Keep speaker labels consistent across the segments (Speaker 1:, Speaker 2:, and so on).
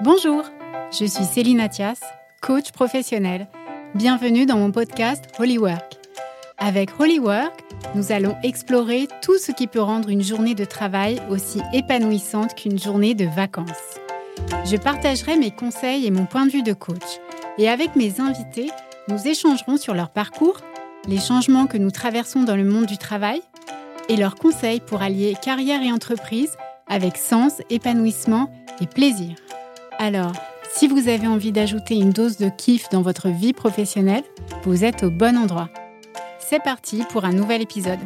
Speaker 1: Bonjour, je suis Céline Athias, coach professionnel. Bienvenue dans mon podcast Holy Work. Avec Holy Work, nous allons explorer tout ce qui peut rendre une journée de travail aussi épanouissante qu'une journée de vacances. Je partagerai mes conseils et mon point de vue de coach. Et avec mes invités, nous échangerons sur leur parcours, les changements que nous traversons dans le monde du travail et leurs conseils pour allier carrière et entreprise avec sens, épanouissement et plaisir. Alors, si vous avez envie d'ajouter une dose de kiff dans votre vie professionnelle, vous êtes au bon endroit. C'est parti pour un nouvel épisode.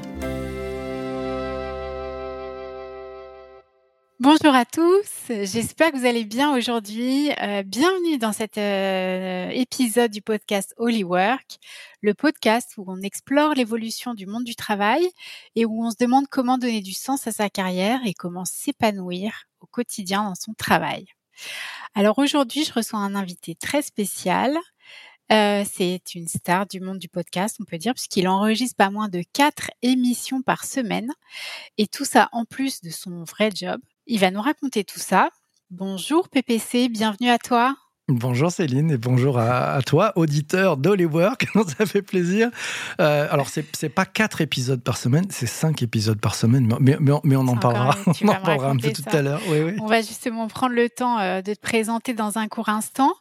Speaker 1: Bonjour à tous, j'espère que vous allez bien aujourd'hui. Euh, bienvenue dans cet euh, épisode du podcast Holy Work, le podcast où on explore l'évolution du monde du travail et où on se demande comment donner du sens à sa carrière et comment s'épanouir au quotidien dans son travail. Alors aujourd'hui, je reçois un invité très spécial. Euh, c'est une star du monde du podcast, on peut dire, puisqu'il enregistre pas moins de quatre émissions par semaine. Et tout ça en plus de son vrai job. Il va nous raconter tout ça. Bonjour PPC, bienvenue à toi.
Speaker 2: Bonjour Céline et bonjour à, toi, auditeur d'Hollywork. Ça fait plaisir? Euh, alors, c'est n'est pas quatre épisodes par semaine, c'est cinq épisodes par semaine, mais, mais, on en parlera. On en parlera un peu tout à l'heure.
Speaker 1: On va justement prendre le temps euh, de te présenter dans un court instant.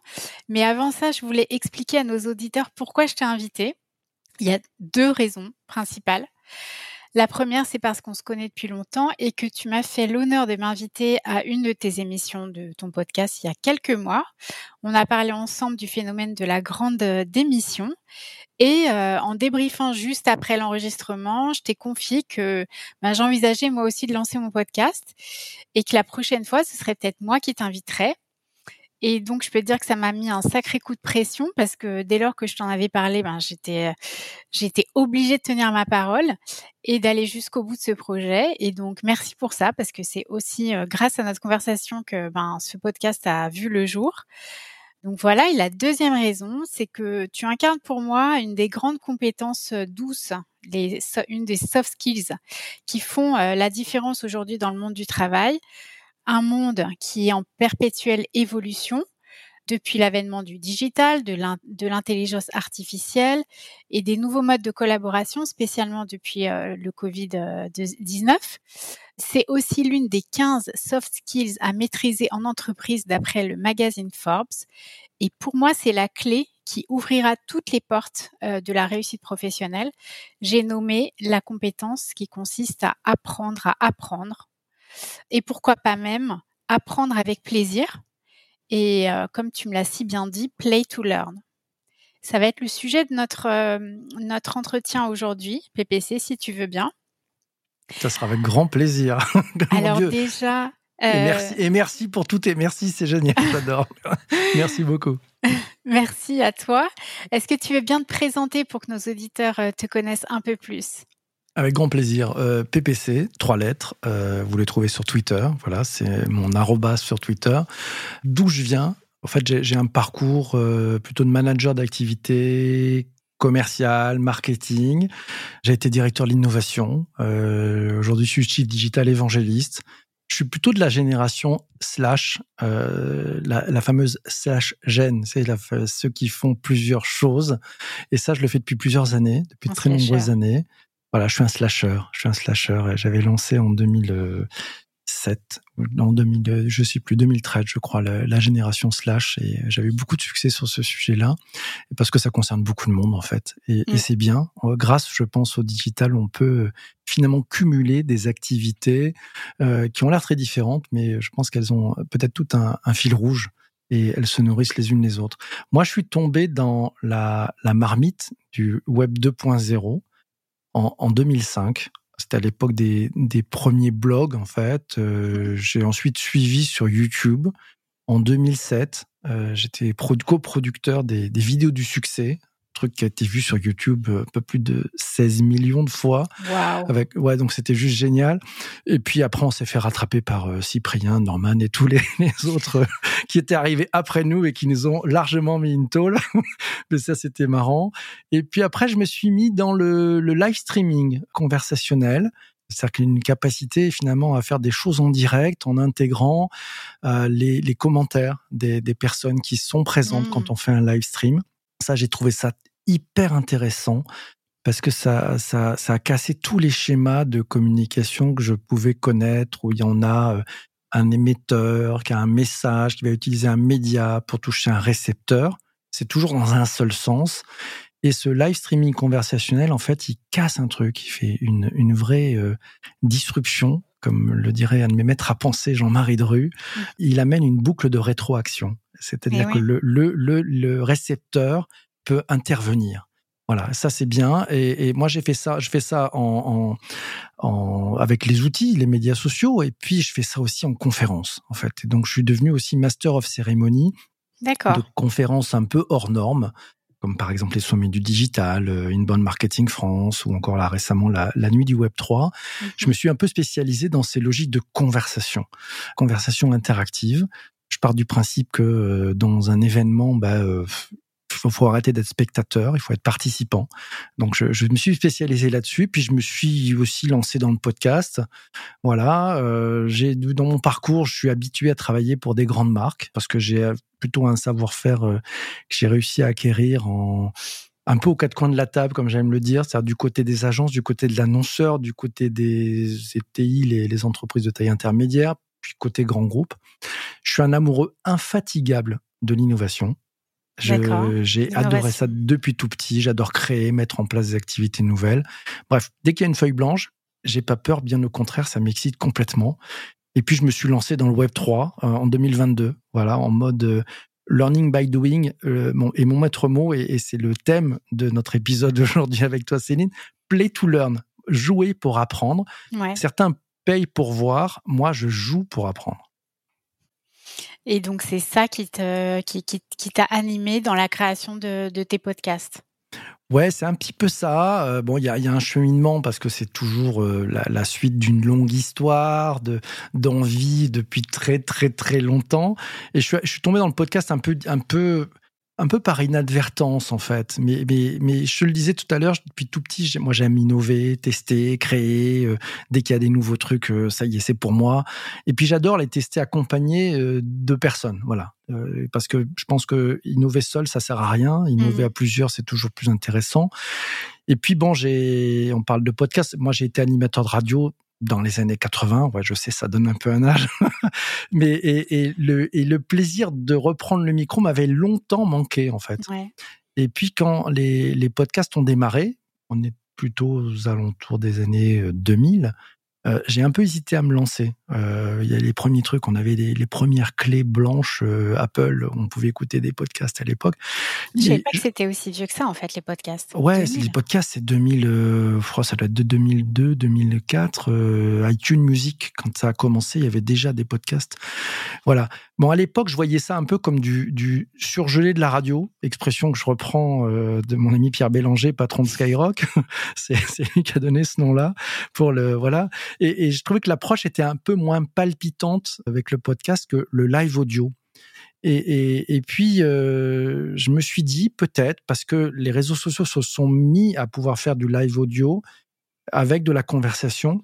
Speaker 1: Mais avant ça, je voulais expliquer à nos auditeurs pourquoi je t'ai invité. Il y a deux raisons principales. La première, c'est parce qu'on se connaît depuis longtemps et que tu m'as fait l'honneur de m'inviter à une de tes émissions de ton podcast il y a quelques mois. On a parlé ensemble du phénomène de la grande euh, démission. Et euh, en débriefant juste après l'enregistrement, je t'ai confié que ben, j'envisageais moi aussi de lancer mon podcast et que la prochaine fois, ce serait peut-être moi qui t'inviterais et donc, je peux te dire que ça m'a mis un sacré coup de pression parce que dès lors que je t'en avais parlé, ben, j'étais, j'étais obligée de tenir ma parole et d'aller jusqu'au bout de ce projet. Et donc, merci pour ça parce que c'est aussi euh, grâce à notre conversation que ben, ce podcast a vu le jour. Donc voilà, et la deuxième raison, c'est que tu incarnes pour moi une des grandes compétences euh, douces, une des soft skills qui font euh, la différence aujourd'hui dans le monde du travail un monde qui est en perpétuelle évolution depuis l'avènement du digital, de l'intelligence artificielle et des nouveaux modes de collaboration, spécialement depuis euh, le Covid-19. C'est aussi l'une des 15 soft skills à maîtriser en entreprise d'après le magazine Forbes. Et pour moi, c'est la clé qui ouvrira toutes les portes euh, de la réussite professionnelle. J'ai nommé la compétence qui consiste à apprendre à apprendre et pourquoi pas même apprendre avec plaisir. Et euh, comme tu me l'as si bien dit, play to learn. Ça va être le sujet de notre, euh, notre entretien aujourd'hui, PPC, si tu veux bien.
Speaker 2: Ça sera avec grand plaisir.
Speaker 1: Alors déjà...
Speaker 2: Et, merci, euh, et, merci, pour tout et merci, c'est génial, j'adore. merci beaucoup.
Speaker 1: Merci à toi. Est-ce que tu veux bien te présenter pour que nos auditeurs te connaissent un peu plus?
Speaker 2: Avec grand plaisir. Euh, PPC, trois lettres. Euh, vous les trouvez sur Twitter. Voilà, c'est mon arrobas sur Twitter. D'où je viens. En fait, j'ai un parcours euh, plutôt de manager d'activité commercial, marketing. J'ai été directeur de l'innovation. Aujourd'hui, je suis chief digital évangéliste. Je suis plutôt de la génération slash, la, fameuse slash gène, c'est ceux qui font plusieurs choses. Et ça, je le fais depuis plusieurs années, depuis de très nombreuses années. Voilà, je suis un slasher. Je suis un slasher. J'avais lancé en 2007, en 2000, je sais plus, 2013, je crois, la, génération slash. Et j'avais beaucoup de succès sur ce sujet-là, parce que ça concerne beaucoup de monde en fait. Et, mm. c'est bien. Euh, grâce, je pense, au digital, on peut finalement cumuler des activités euh, qui ont l'air très différentes, mais je pense qu'elles ont peut-être tout un, un fil rouge et elles se nourrissent les unes les autres. Moi, je suis tombé dans la, la marmite du Web 2.0 en, 2005. C'était à l'époque des, premiers blogs, en fait. Euh, j'ai ensuite suivi sur YouTube. En 2007, euh, j'étais coproducteur des, des vidéos du succès truc qui a été vu sur YouTube euh, un peu plus de 16 millions de fois. Avec, ouais, donc c'était juste génial. Et puis après, on s'est fait rattraper par euh, Cyprien, Norman et tous les, autres euh, qui étaient arrivés après nous et qui nous ont largement mis une tôle. Mais ça, c'était marrant. Et puis après, je me suis mis dans le, le live streaming conversationnel. C'est-à-dire qu'il a une capacité finalement à faire des choses en direct en intégrant euh, les, les, commentaires des, des, personnes qui sont présentes quand mmh. on fait un live stream. Ça, j'ai trouvé ça hyper intéressant parce que ça, ça, ça a cassé tous les schémas de communication que je pouvais connaître où il y en a euh, un émetteur qui a un message, qui va utiliser un média pour toucher un récepteur. C'est toujours dans un seul sens. Et ce live streaming conversationnel, en fait, il casse un truc, il fait une, une vraie euh, disruption, comme le dirait un de mes maîtres à penser, Jean-Marie Dru. Mmh. Il amène une boucle de rétroaction. C'est-à-dire eh que le, le, le, le, récepteur peut intervenir. Voilà, ça c'est bien. Et, et moi j'ai fait ça, je fais ça en, en, en, avec les outils, les médias sociaux, et puis je fais ça aussi en conférence en fait. Et donc je suis devenu aussi master of ceremony de conférences un peu hors normes comme par exemple les sommets du digital, euh, Inbound Marketing France ou encore là récemment la, nuit du Web 3. Mhm. Je me suis un peu spécialisé dans ces logiques de conversation, conversation interactive. Je pars du principe que euh, dans un événement, bah, euh, faut, faut arrêter d'être spectateur, il faut être participant. Donc je, je me suis spécialisé là-dessus, puis je me suis aussi lancé dans le podcast. Voilà, euh, j'ai dans mon parcours, je suis habitué à travailler pour des grandes marques parce que j'ai plutôt un savoir-faire euh, que j'ai réussi à acquérir en un peu aux quatre coins de la table, comme j'aime le dire, c'est-à-dire du côté des agences, du côté de l'annonceur, du côté des ETI, les, les entreprises de taille intermédiaire, puis côté grand groupe. Je suis un amoureux infatigable de l'innovation. J'ai adoré ça depuis tout petit. J'adore créer, mettre en place des activités nouvelles. Bref, dès qu'il y a une feuille blanche, j'ai pas peur. Bien au contraire, ça m'excite complètement. Et puis, je me suis lancé dans le Web 3 euh, en 2022. Voilà, en mode euh, learning by doing. Euh, et mon maître mot, et, c'est le thème de notre épisode d'aujourd'hui avec toi, Céline, play to learn. Jouer pour apprendre. Certains payent pour voir. Moi, je joue pour apprendre.
Speaker 1: Et donc, c'est ça qui t'a qui, qui, animé dans la création de, tes podcasts?
Speaker 2: Ouais, c'est un petit peu ça. Euh, bon, il y a, un cheminement parce que c'est toujours euh, la, suite d'une longue histoire de d'envie depuis très très très longtemps. Et je suis, je suis tombé dans le podcast un peu un peu un peu par inadvertance en fait. Mais, mais, mais je te le disais tout à l'heure, depuis tout petit, moi j'aime innover, tester, créer. Euh, dès qu'il y a des nouveaux trucs, euh, ça y est, c'est pour moi. Et puis j'adore les tester accompagnés euh, de personnes, voilà. parce que je pense que innover seul, ça sert à rien. Innover mmh. à plusieurs, c'est toujours plus intéressant. Et puis bon, j'ai, on parle de podcast. Moi, j'ai été animateur de radio dans les années 80. Ouais, je sais, ça donne un peu un âge. Mais et, et, le, et le plaisir de reprendre le micro m'avait longtemps manqué, en fait. Ouais. Et puis, quand les, les podcasts ont démarré, on est plutôt aux alentours des années 2000, euh, j'ai un peu hésité à me lancer. Euh, il y a les premiers trucs, on avait les, les premières clés blanches euh, Apple, on pouvait écouter des podcasts à l'époque.
Speaker 1: Je savais pas que c'était aussi vieux que ça en fait les podcasts.
Speaker 2: Ouais, les podcasts c'est 2000, je crois ça doit être de 2002, 2004. iTunes Music quand ça a commencé, il y avait déjà des podcasts. Voilà. Bon à l'époque je voyais ça un peu comme du, du surgelé de la radio, expression que je reprends de mon ami Pierre Bélanger, patron de Skyrock. c'est lui qui a donné ce nom-là pour le voilà. Et, et je trouvais que l'approche était un peu moins palpitante avec le podcast que le live audio. Et, et, et puis, euh, je me suis dit, peut-être, parce que les réseaux sociaux se sont mis à pouvoir faire du live audio avec de la conversation,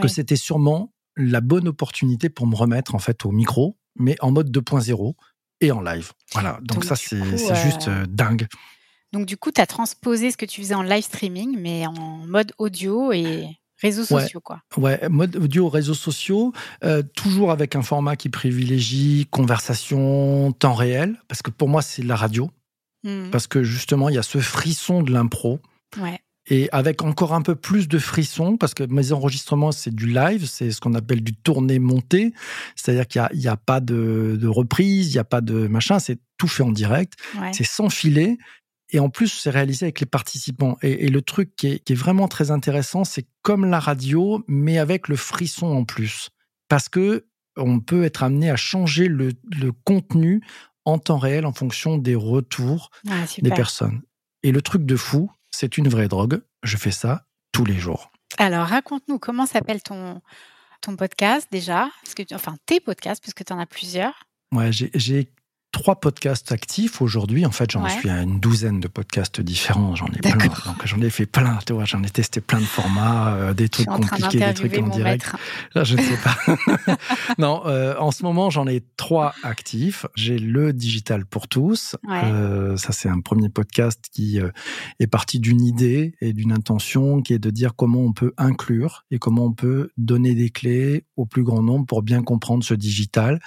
Speaker 2: que c'était sûrement la bonne opportunité pour me remettre en fait au micro, mais en mode 2.0 et en live. Voilà, donc, ça, c'est juste euh, dingue.
Speaker 1: Donc du coup, tu as transposé ce que tu faisais en live streaming, mais en mode audio et Réseaux sociaux, quoi.
Speaker 2: Ouais, mode audio, réseaux sociaux, euh, toujours avec un format qui privilégie conversation, temps réel, parce que pour moi, c'est la radio. Mmh. Parce que justement, il y a ce frisson de l'impro.
Speaker 1: Ouais.
Speaker 2: Et avec encore un peu plus de frisson, parce que mes enregistrements, c'est du live, c'est ce qu'on appelle du tourné-monté. C'est-à-dire qu'il n'y a, a, pas de, de reprise, il n'y a pas de machin, c'est tout fait en direct. C'est sans filet. Et en plus, c'est réalisé avec les participants. Et, le truc qui est, vraiment très intéressant, c'est comme la radio, mais avec le frisson en plus. Parce que on peut être amené à changer le, contenu en temps réel en fonction des retours ah, des personnes. Et le truc de fou, c'est une vraie drogue. Je fais ça tous les jours.
Speaker 1: Alors, raconte-nous comment s'appelle ton, ton podcast déjà, parce que, enfin tes podcasts, parce que tu en as plusieurs.
Speaker 2: Ouais, j'ai trois podcasts actifs aujourd'hui. En fait, j'en suis à une douzaine de podcasts différents. J'en ai plein. Donc, j'en ai fait plein. Tu vois, j'en ai testé plein de formats, euh, des trucs compliqués, des trucs en direct. Là, je ne sais pas. non, euh, en ce moment, j'en ai trois actifs. J'ai le digital pour tous. Euh, ça, c'est un premier podcast qui est parti d'une idée et d'une intention qui est de dire comment on peut inclure et comment on peut donner des clés au plus grand nombre pour bien comprendre ce digital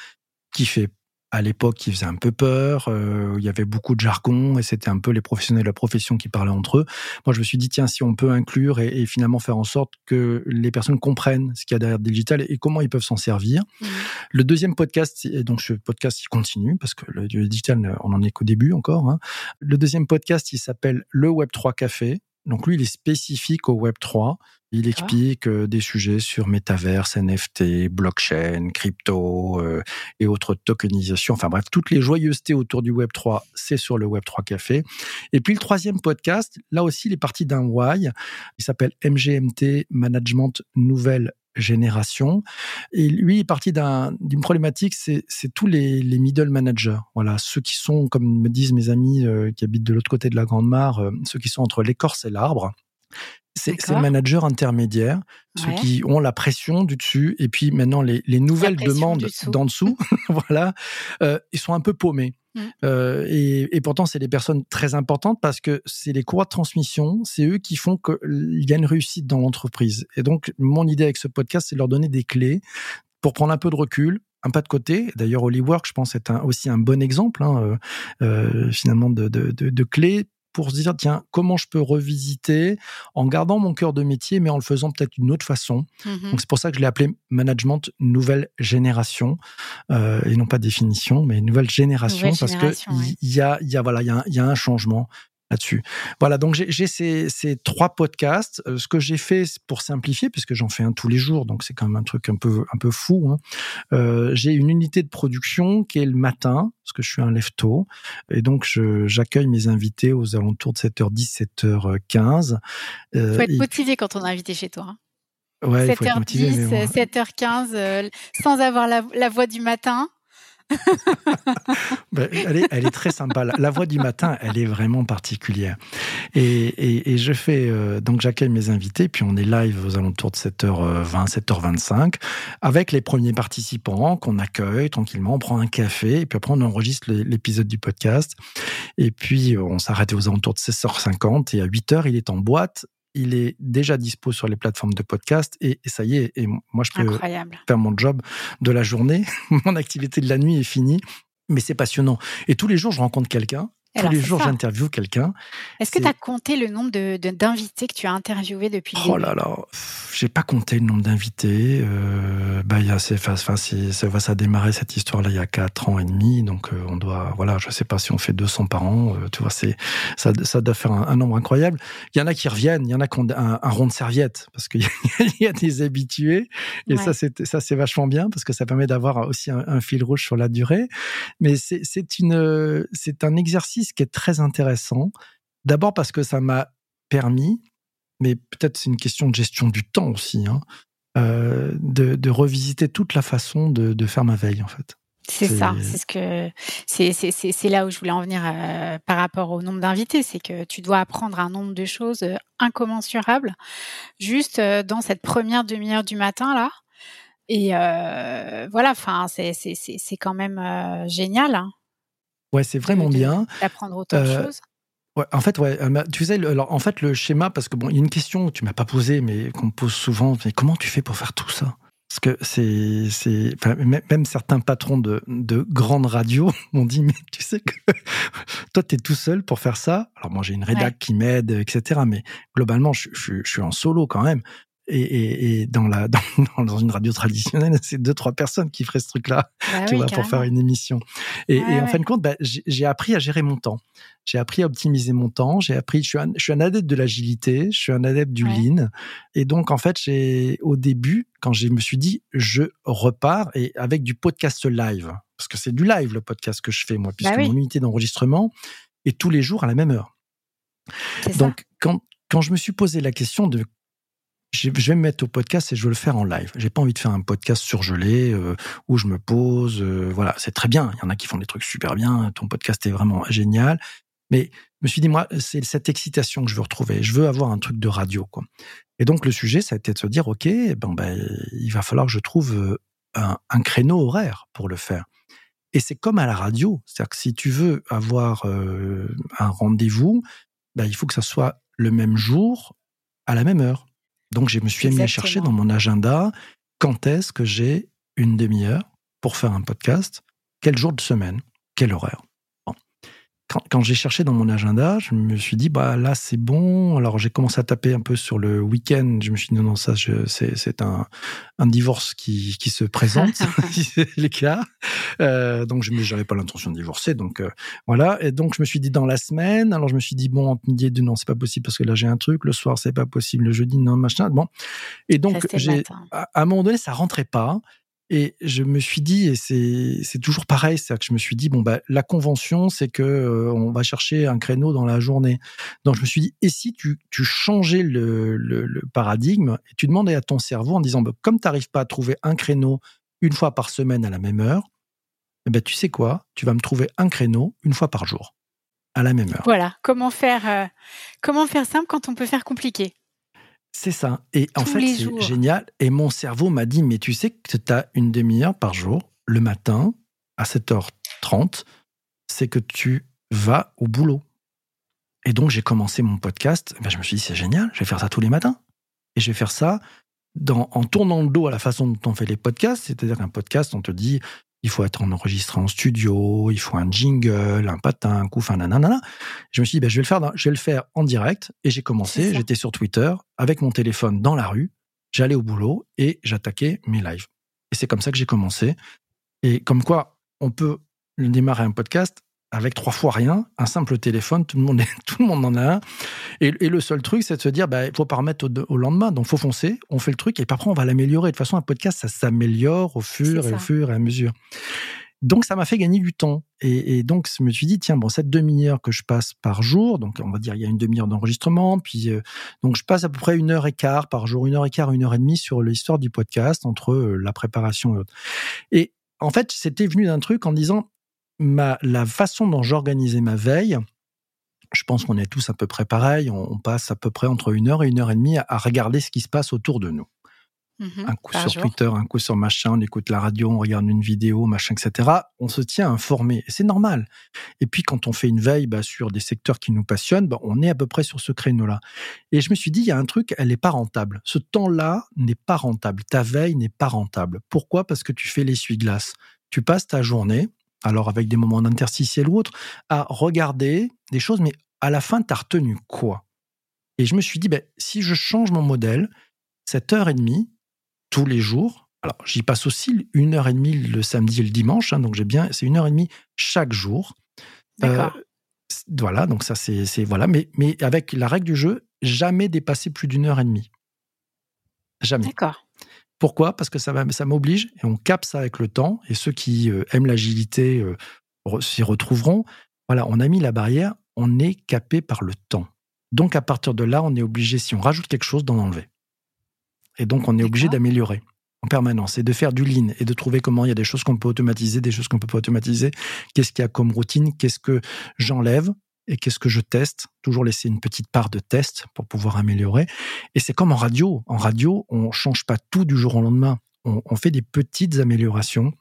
Speaker 2: qui fait à l'époque qui faisait un peu peur, euh, il y avait beaucoup de jargon et c'était un peu les professionnels de la profession qui parlaient entre eux. Moi, je me suis dit, tiens, si on peut inclure et, finalement faire en sorte que les personnes comprennent ce qu'il y a derrière le digital et comment ils peuvent s'en servir. Mmh. Le deuxième podcast, et donc ce podcast, il continue parce que le, digital, on en est qu'au début encore. Hein. Le deuxième podcast, il s'appelle Le Web 3 Café. Donc lui, il est spécifique au Web 3. Il explique euh, des sujets sur métaverse, NFT, blockchain, crypto euh, et autres tokenisations. Enfin bref, toutes les joyeusetés autour du Web 3, c'est sur le Web 3 Café. Et puis le troisième podcast, là aussi, il est parti d'un why. Il s'appelle MGMT Management Nouvelle génération. Et lui est parti d'une problématique, c'est tous les, les, middle managers. Voilà, ceux qui sont, comme me disent mes amis euh, qui habitent de l'autre côté de la Grande Mare, ceux qui sont entre l'écorce et l'arbre. C'est le manager intermédiaire, ceux qui ont la pression du dessus, et puis maintenant les, les nouvelles demandes d'en dessous, voilà, euh, ils sont un peu paumés. Mmh. Euh, et, et, pourtant, c'est des personnes très importantes parce que c'est les courroies de transmission, c'est eux qui font qu'il y a une réussite dans l'entreprise. Et donc, mon idée avec ce podcast, c'est de leur donner des clés pour prendre un peu de recul, un pas de côté. D'ailleurs, Holywork, je pense, est un, aussi un bon exemple hein, euh, euh finalement de, de, de, de, clés pour se dire, tiens, comment je peux revisiter en gardant mon cœur de métier, mais en le faisant peut-être d'une autre façon. Mmh Donc c'est pour ça que je l'ai appelé management nouvelle génération, euh, et non pas définition, mais nouvelle génération, parce que il y, a, y a voilà, il y a, y a un changement là-dessus. Voilà, donc j'ai ces, ces, trois podcasts. Euh, ce que j'ai fait pour simplifier, puisque j'en fais un tous les jours, donc c'est quand même un truc un peu un peu fou. Hein. Euh, j'ai une unité de production qui est le matin, parce que je suis un lève-tôt, et donc j'accueille mes invités aux alentours de 7h10, 7h15.
Speaker 1: Euh, faut être motivé quand on est invité chez toi. Hein.
Speaker 2: Ouais, 7h10,
Speaker 1: 7h15, euh, sans avoir la, la voix du matin.
Speaker 2: Ben, elle, est, très sympa. La, voix du matin, elle est vraiment particulière. Et, je fais euh, donc j'accueille mes invités, puis on est live aux alentours de 7h20, 7h25, avec les premiers participants qu'on accueille tranquillement. On prend un café, et puis après on enregistre l'épisode du podcast. Et puis on s'arrête aux alentours de 16h50, et à 8h il est en boîte il est déjà dispo sur les plateformes de podcast et, ça y est. Et moi, je peux faire mon job de la journée. mon activité de la nuit est finie. Mais c'est passionnant. Et tous les jours, je rencontre quelqu'un tous les jours, j'interviewe quelqu'un.
Speaker 1: Est-ce que tu as compté le nombre d'invités que tu as interviewés depuis
Speaker 2: Oh là là, j'ai pas compté le nombre d'invités. Euh, bah, y a, enfin, ça, ça a démarré cette histoire-là il y a 4 ans et demi, donc euh, on doit, voilà, je sais pas si on fait 200 par an, euh, tu vois, c'est ça, ça doit faire un, nombre incroyable. Il y en a qui reviennent, il y en a qui ont un, rond de serviette, parce qu'il y, a des habitués, et ça, c'est ça, c'est vachement bien, parce que ça permet d'avoir aussi un, un, fil rouge sur la durée. Mais c'est une, c'est un exercice ce qui est très intéressant. D'abord parce que ça m'a permis, mais peut-être c'est une question de gestion du temps aussi, hein, euh, de, revisiter toute la façon de, faire ma veille en fait.
Speaker 1: C'est ça, c'est ce que c'est là où je voulais en venir euh, par rapport au nombre d'invités, c'est que tu dois apprendre un nombre de choses euh, incommensurables juste dans cette première demi-heure du matin là. Et voilà, enfin c'est c'est quand même génial. Hein.
Speaker 2: Ouais, c'est vraiment bien.
Speaker 1: D'apprendre autant de euh, choses.
Speaker 2: Ouais, en fait, ouais, euh, tu sais, alors, en fait, le schéma, parce que bon, il y a une question que tu m'as pas posée, mais qu'on me pose souvent, mais comment tu fais pour faire tout ça? Parce que c'est, c'est, même certains patrons de, de grandes radios m'ont dit, mais tu sais que toi, tu es tout seul pour faire ça. Alors moi, j'ai une rédac qui m'aide, etc. Mais globalement, je, je, je, suis en solo quand même et, et, et dans, la, dans, dans, une radio traditionnelle, c'est deux, trois personnes qui feraient ce truc-là, bah tu vois, pour faire une émission. Et, et en fin de compte, bah, j'ai appris à gérer mon temps. J'ai appris à optimiser mon temps. J'ai appris, je suis, un, je suis un adepte de l'agilité, je suis un adepte du lean. Et donc, en fait, j'ai, au début, quand je me suis dit, je repars et avec du podcast live, parce que c'est du live le podcast que je fais moi, puisque bah mon unité d'enregistrement est tous les jours à la même heure. Donc, quand, quand je me suis posé la question de je vais me mettre au podcast et je veux le faire en live. J'ai pas envie de faire un podcast surgelé euh, où je me pose. Euh, voilà, c'est très bien. Il y en a qui font des trucs super bien. Ton podcast est vraiment génial. Mais je me suis dit, moi, c'est cette excitation que je veux retrouver. Je veux avoir un truc de radio, quoi. Et donc, le sujet, ça a été de se dire, OK, ben, ben il va falloir que je trouve euh, un créneau horaire pour le faire. Et c'est comme à la radio. C'est-à-dire que si tu veux avoir un rendez-vous, ben, il faut que ça soit le même jour, à la même heure. Donc, je me suis mis à chercher dans mon agenda quand est-ce que j'ai une demi-heure pour faire un podcast, quel jour de semaine, quel horaire? Quand, j'ai cherché dans mon agenda, je me suis dit, bah là, c'est bon. Alors, j'ai commencé à taper un peu sur le week-end. Je me suis dit, non, non, ça, c'est un, un divorce qui, qui se présente, c'est les cas. Euh, donc, je n'avais pas l'intention de divorcer. Donc, euh, voilà. Et donc, je me suis dit, dans la semaine, alors je me suis dit, bon, entre midi et deux, non, c'est pas possible parce que là, j'ai un truc. Le soir, c'est pas possible. Le jeudi, non, machin. Bon. Et donc, j'ai, à, à un moment donné, ça rentrait pas. Et je me suis dit, et c'est toujours pareil, c'est que je me suis dit, bon, bah, la convention, c'est que euh, on va chercher un créneau dans la journée. Donc je me suis dit, et si tu, tu changeais le, le, paradigme et tu demandais à ton cerveau en disant, bah, comme tu n'arrives pas à trouver un créneau une fois par semaine à la même heure, eh ben, tu sais quoi, tu vas me trouver un créneau une fois par jour à la même heure.
Speaker 1: Voilà, comment faire, euh, comment faire simple quand on peut faire compliqué?
Speaker 2: C'est ça. Et en fait, c'est génial. Et mon cerveau m'a dit, mais tu sais que tu as une demi-heure par jour, le matin, à 7h30, c'est que tu vas au boulot. Et donc, j'ai commencé mon podcast. Ben, je me suis dit, c'est génial, je vais faire ça tous les matins. Et je vais faire ça dans, en tournant le dos à la façon dont on fait les podcasts. C'est-à-dire qu'un podcast, on te dit, il faut être enregistré en studio, il faut un jingle, un patin, un coup, enfin, nanana. Je me suis dit, ben, je vais le faire, je vais le faire en direct. Et j'ai commencé, j'étais sur Twitter avec mon téléphone dans la rue. J'allais au boulot et j'attaquais mes lives. Et c'est comme ça que j'ai commencé. Et comme quoi, on peut démarrer un podcast avec trois fois rien, un simple téléphone, tout le monde, tout le monde en a un. Et, le seul truc, c'est de se dire, bah, il faut pas remettre au, lendemain. Donc, faut foncer, on fait le truc, et après, on va l'améliorer. De toute façon, un podcast, ça s'améliore au fur et au fur et à mesure. Donc, ça m'a fait gagner du temps. Et, donc, je me suis dit, tiens, bon, cette demi-heure que je passe par jour, donc on va dire, il y a une demi-heure d'enregistrement, puis euh, donc je passe à peu près une heure et quart par jour, une heure et quart, une heure et demie sur l'histoire du podcast, entre euh, la préparation et autres. Et en fait, c'était venu d'un truc en disant, la façon dont j'organisais ma veille, je pense qu'on est tous à peu près pareil. On, passe à peu près entre une heure et une heure et demie à, regarder ce qui se passe autour de nous. Mmh un coup sur Twitter, un coup sur machin, on écoute la radio, on regarde une vidéo, machin, etc. On se tient informé. C'est normal. Et puis, quand on fait une veille bah, sur des secteurs qui nous passionnent, bah, on est à peu près sur ce créneau-là. Et je me suis dit, il y a un truc, elle n'est pas rentable. Ce temps-là n'est pas rentable. Ta veille n'est pas rentable. Pourquoi? Parce que tu fais l'essuie-glace. Tu passes ta journée, alors avec des moments d'interstitiel ou autre, à regarder des choses, mais à la fin, tu as retenu quoi? Et je me suis dit, ben, si je change mon modèle, cette heure et demie, tous les jours, alors j'y passe aussi une heure et demie le samedi et le dimanche, hein, donc j'ai bien, c'est une heure et demie chaque jour.
Speaker 1: Euh,
Speaker 2: voilà, donc ça c'est voilà, mais, mais avec la règle du jeu, jamais dépasser plus d'une heure et demie. Jamais.
Speaker 1: D'accord.
Speaker 2: Pourquoi? Parce que ça, ça m'oblige, et on capte ça avec le temps, et ceux qui euh, aiment l'agilité euh, s'y retrouveront. Voilà, on a mis la barrière, on est capé par le temps. Donc à partir de là, on est obligé, si on rajoute quelque chose, d'en enlever. Et donc on est obligé d'améliorer en permanence et de faire du lean et de trouver comment il y a des choses qu'on peut automatiser, des choses qu'on peut pas automatiser. Qu'est-ce qu'il y a comme routine? Qu'est-ce que j'enlève? Et qu'est-ce que je teste? Toujours laisser une petite part de test pour pouvoir améliorer. Et c'est comme en radio. En radio, on change pas tout du jour au lendemain. On, fait des petites améliorations.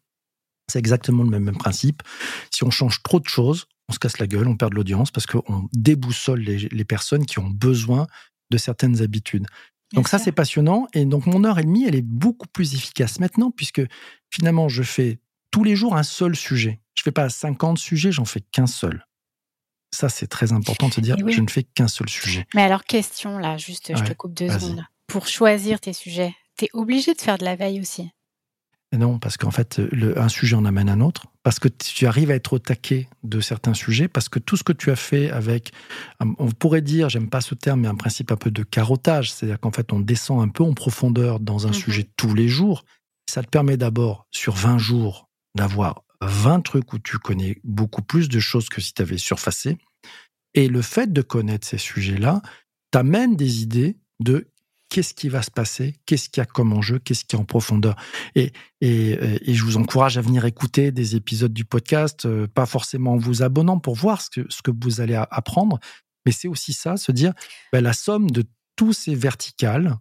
Speaker 2: C'est exactement le même, principe. Si on change trop de choses, on se casse la gueule, on perd de l'audience parce qu'on déboussole les, personnes qui ont besoin de certaines habitudes. donc ça, c'est passionnant. Et donc mon heure et demie, elle est beaucoup plus efficace maintenant puisque finalement, je fais tous les jours un seul sujet. Je fais pas 50 sujets, j'en fais qu'un seul. Ça, c'est très important de se dire, je ne fais qu'un seul sujet.
Speaker 1: Mais alors, question, là, juste, je te coupe deux secondes. Pour choisir tes sujets, tu es obligé de faire de la veille aussi
Speaker 2: non, parce qu'en fait, le, un sujet en amène un autre, parce que tu arrives à être au taquet de certains sujets, parce que tout ce que tu as fait avec, on pourrait dire, j'aime pas ce terme, mais un principe un peu de carottage, c'est-à-dire qu'en fait, on descend un peu en profondeur dans un mmh sujet tous les jours. Ça te permet d'abord, sur 20 jours, d'avoir 20 trucs où tu connais beaucoup plus de choses que si tu avais surfacé. Et le fait de connaître ces sujets-là t'amène des idées de qu'est-ce qui va se passer, qu'est-ce qu'il y a comme enjeu, qu'est-ce qui est en profondeur. Et, et, et, je vous encourage à venir écouter des épisodes du podcast, euh, pas forcément en vous abonnant pour voir ce que, ce que vous allez apprendre, mais c'est aussi ça, se dire ben, la somme de tous ces verticales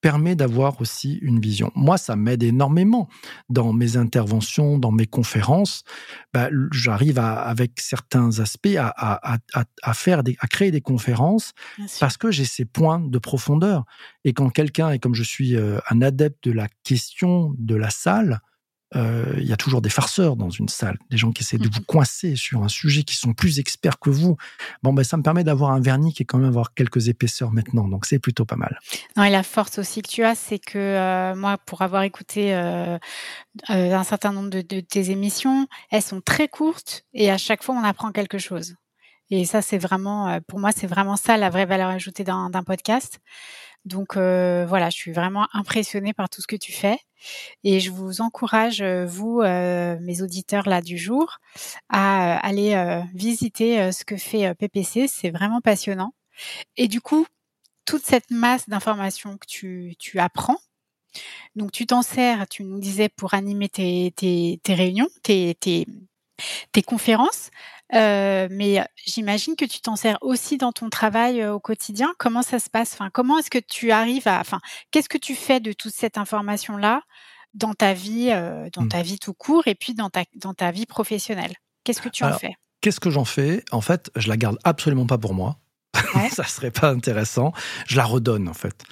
Speaker 2: permet d'avoir aussi une vision. Moi, ça m'aide énormément dans mes interventions, dans mes conférences. Bah, J'arrive avec certains aspects à, à, à, à, faire des, à créer des conférences parce que j'ai ces points de profondeur. Et quand quelqu'un, et comme je suis euh, un adepte de la question de la salle, euh, il y a toujours des farceurs dans une salle, des gens qui essaient de vous mmh coincer sur un sujet qui sont plus experts que vous. Bon, ben ça me permet d'avoir un vernis qui est quand même avoir quelques épaisseurs maintenant, donc c'est plutôt pas mal.
Speaker 1: Non, et la force aussi que tu as, c'est que euh, moi, pour avoir écouté euh, un certain nombre de, de, tes émissions, elles sont très courtes et à chaque fois on apprend quelque chose. Et ça, c'est vraiment, pour moi, c'est vraiment ça la vraie valeur ajoutée d'un podcast. Donc euh, voilà, je suis vraiment impressionnée par tout ce que tu fais et je vous encourage, euh, vous, euh, mes auditeurs là du jour, à aller visiter ce que fait PPC. C'est vraiment passionnant. Et du coup, toute cette masse d'informations que tu, tu apprends, donc tu t'en sers, tu nous disais, pour animer tes réunions, tes, tes, tes conférences. Euh, mais j'imagine que tu t'en sers aussi dans ton travail euh, au quotidien. Comment ça se passe? Enfin, comment est-ce que tu arrives à Enfin, qu'est-ce que tu fais de toute cette information là dans ta vie, euh, dans mmh. ta vie tout court, et puis dans ta dans ta vie professionnelle? Qu'est-ce que tu en fais?
Speaker 2: Qu'est-ce que j'en fais? En fait, je la garde absolument pas pour moi. ça serait pas intéressant. Je la redonne en fait.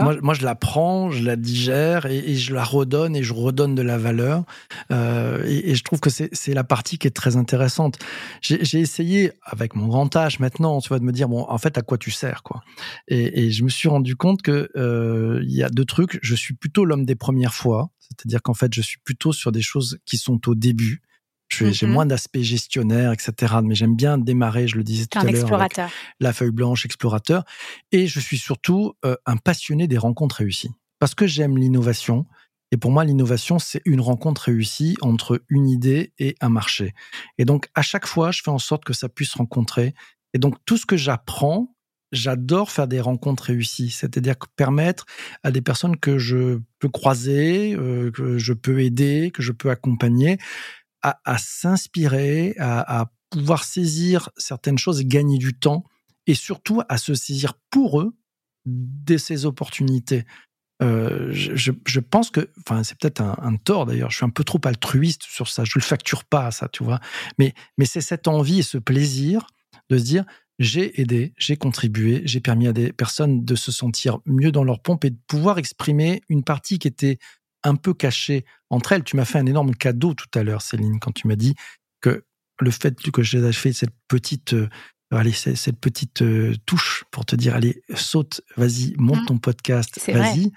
Speaker 2: moi, moi, je la prends, je la digère et, je la redonne et je redonne de la valeur. Euh, et, je trouve que c'est la partie qui est très intéressante. J'ai essayé avec mon grand âge maintenant, tu vois, de me dire bon, en fait, à quoi tu sers quoi. Et, je me suis rendu compte que euh, il y a deux trucs. Je suis plutôt l'homme des premières fois, c'est-à-dire qu'en fait, je suis plutôt sur des choses qui sont au début. J'ai mm-hmm. moins d'aspect gestionnaire, etc. Mais j'aime bien démarrer, je le disais tout à l'heure, la feuille blanche, explorateur. Et je suis surtout euh, un passionné des rencontres réussies. Parce que j'aime l'innovation. Et pour moi, l'innovation, c'est une rencontre réussie entre une idée et un marché. Et donc, à chaque fois, je fais en sorte que ça puisse rencontrer. Et donc, tout ce que j'apprends, j'adore faire des rencontres réussies, c'est-à-dire permettre à des personnes que je peux croiser, euh, que je peux aider, que je peux accompagner, à, s'inspirer, à, pouvoir saisir certaines choses et gagner du temps, et surtout à se saisir pour eux de ces opportunités. Euh, je, pense que, enfin, c'est peut-être un, tort d'ailleurs. Je suis un peu trop altruiste sur ça. Je le facture pas ça, tu vois. Mais, mais c'est cette envie et ce plaisir de se dire j'ai aidé, j'ai contribué, j'ai permis à des personnes de se sentir mieux dans leur pompe et de pouvoir exprimer une partie qui était un peu cachée entre elles. Tu m'as fait un énorme cadeau tout à l'heure, Céline, quand tu m'as dit que le fait que j'ai fait cette petite, euh, allez, cette petite euh, touche pour te dire, allez, saute, vas-y, monte mmh. ton podcast, vas-y.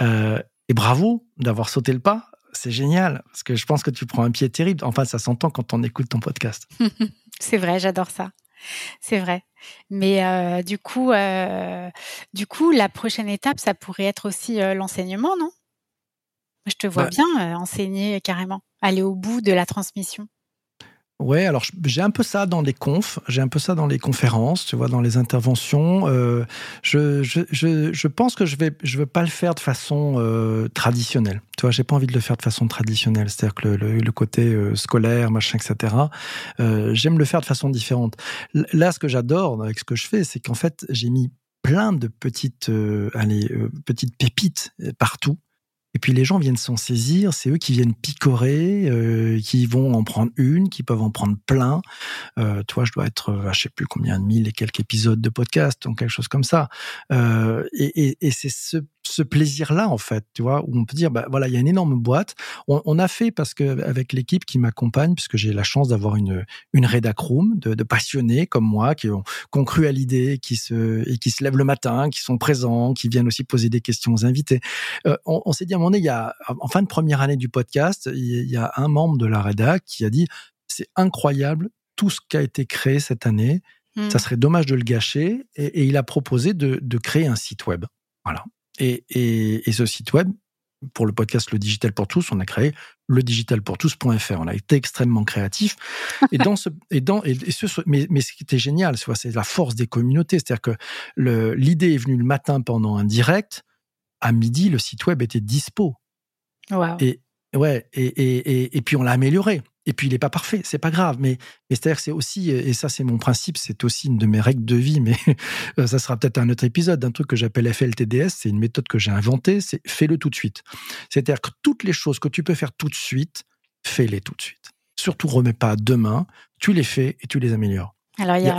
Speaker 2: Euh, et bravo d'avoir sauté le pas. C'est génial, parce que je pense que tu prends un pied terrible. Enfin, ça s'entend quand on écoute ton podcast.
Speaker 1: C'est vrai, j'adore ça. C'est vrai. Mais du coup, du coup, la prochaine étape, ça pourrait être aussi l'enseignement, non? Je te vois bien euh, enseigner carrément, aller au bout de la transmission.
Speaker 2: Ouais, alors j'ai un peu ça dans les confs, j'ai un peu ça dans les conférences, tu vois, dans les interventions. Euh, je, je, je, pense que je vais je veux pas le faire de façon euh, traditionnelle. Tu vois, j'ai pas envie de le faire de façon traditionnelle, c'est-à-dire que le, le, côté scolaire, machin, etc. J'aime le faire de façon différente. Là, ce que j'adore avec ce que je fais, c'est qu'en fait, j'ai mis plein de petites, allez, petites pépites partout et puis les gens viennent s'en saisir, c'est eux qui viennent picorer, euh, qui vont en prendre une, qui peuvent en prendre plein. Euh, toi, je dois être à je sais plus combien de mille et quelques épisodes de podcast, donc quelque chose comme ça. Euh, et, et, et c'est ce ce plaisir-là, en fait, tu vois, où on peut dire, bah voilà, il y a une énorme boîte. On, on a fait parce que avec l'équipe qui m'accompagne, puisque j'ai la chance d'avoir une une rédac room de, de, passionnés comme moi qui ont, qui cru à l'idée, qui se et qui se lèvent le matin, qui sont présents, qui viennent aussi poser des questions aux invités. Euh, on, on s'est dit à un moment donné, il y a en fin de première année du podcast, il y a un membre de la rédac qui a dit, c'est incroyable tout ce qui a été créé cette année. Ça mmh. serait dommage de le gâcher. Et, et il a proposé de, de créer un site web. Voilà. Et, et, et, ce site web, pour le podcast Le Digital pour tous, on a créé le digitalpourtous.fr. On a été extrêmement créatif. Et dans ce, et dans, et ce, mais, mais ce qui était génial, c'est la force des communautés. C'est-à-dire que l'idée est venue le matin pendant un direct. à midi, le site web était dispo.
Speaker 1: Wow.
Speaker 2: Et ouais, et, et, et, puis on l'a amélioré. Et puis il n'est pas parfait, c'est pas grave. Mais, mais c'est-à-dire c'est aussi, et ça c'est mon principe, c'est aussi une de mes règles de vie, mais ça sera peut-être un autre épisode, d'un truc que j'appelle FLTDS, c'est une méthode que j'ai inventée, c'est fais-le tout de suite. C'est-à-dire que toutes les choses que tu peux faire tout de suite, fais-les tout de suite. Surtout remets pas demain, tu les fais et tu les améliores.
Speaker 1: Alors il y, a,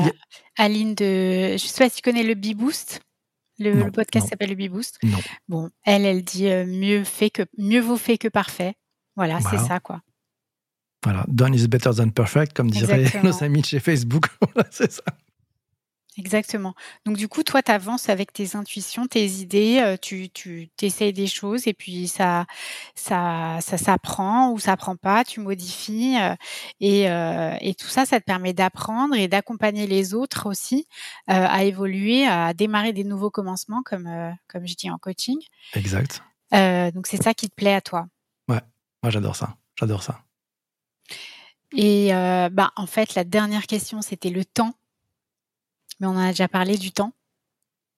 Speaker 1: Aline de, je sais pas si tu connais le B-Boost. Le, podcast s'appelle le B-Boost.
Speaker 2: Non.
Speaker 1: Bon, elle, elle dit euh, mieux fait que mieux vaut fait que parfait. Voilà, c'est ça quoi.
Speaker 2: Voilà, done is better than perfect, comme diraient nos amis de chez Facebook. c'est ça.
Speaker 1: Exactement. Donc du coup, toi, tu avances avec tes intuitions, tes idées, euh, tu, tu essayes des choses et puis ça, ça, ça s'apprend ou ça prend pas, tu modifies euh, et, euh, et tout ça, ça te permet d'apprendre et d'accompagner les autres aussi à évoluer, à démarrer des nouveaux commencements, comme comme je dis en coaching.
Speaker 2: Exact.
Speaker 1: donc c'est ça qui te plaît à toi.
Speaker 2: Ouais, moi j'adore ça, j'adore ça.
Speaker 1: Et bah en fait, la dernière question, c'était le temps mais on en a déjà parlé du temps.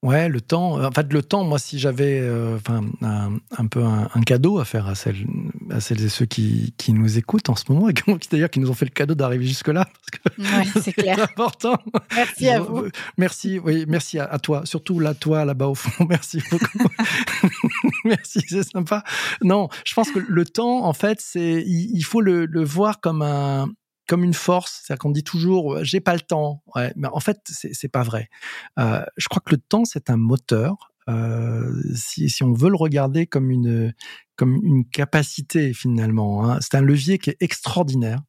Speaker 2: Ouais, le temps. En fait, le temps, moi, si j'avais euh, enfin, un, peu un, cadeau à faire à celles, à celles et ceux qui, qui nous écoutent en ce moment, et qui, d'ailleurs qui nous ont fait le cadeau d'arriver jusque-là, parce
Speaker 1: que c'est clair.
Speaker 2: important.
Speaker 1: Merci à vous.
Speaker 2: Merci, oui, merci à, toi, surtout là, toi, là-bas au fond. Merci beaucoup. merci, c'est sympa. Non, je pense que le temps, en fait, c'est, il, faut le, le voir comme un, comme une force. C'est-à-dire qu'on dit toujours j'ai pas le temps. Ouais, mais en fait c'est pas vrai. Euh, je crois que le temps c'est un moteur. Euh, si, si, on veut le regarder comme une comme une capacité finalement, hein, c'est un levier qui est extraordinaire.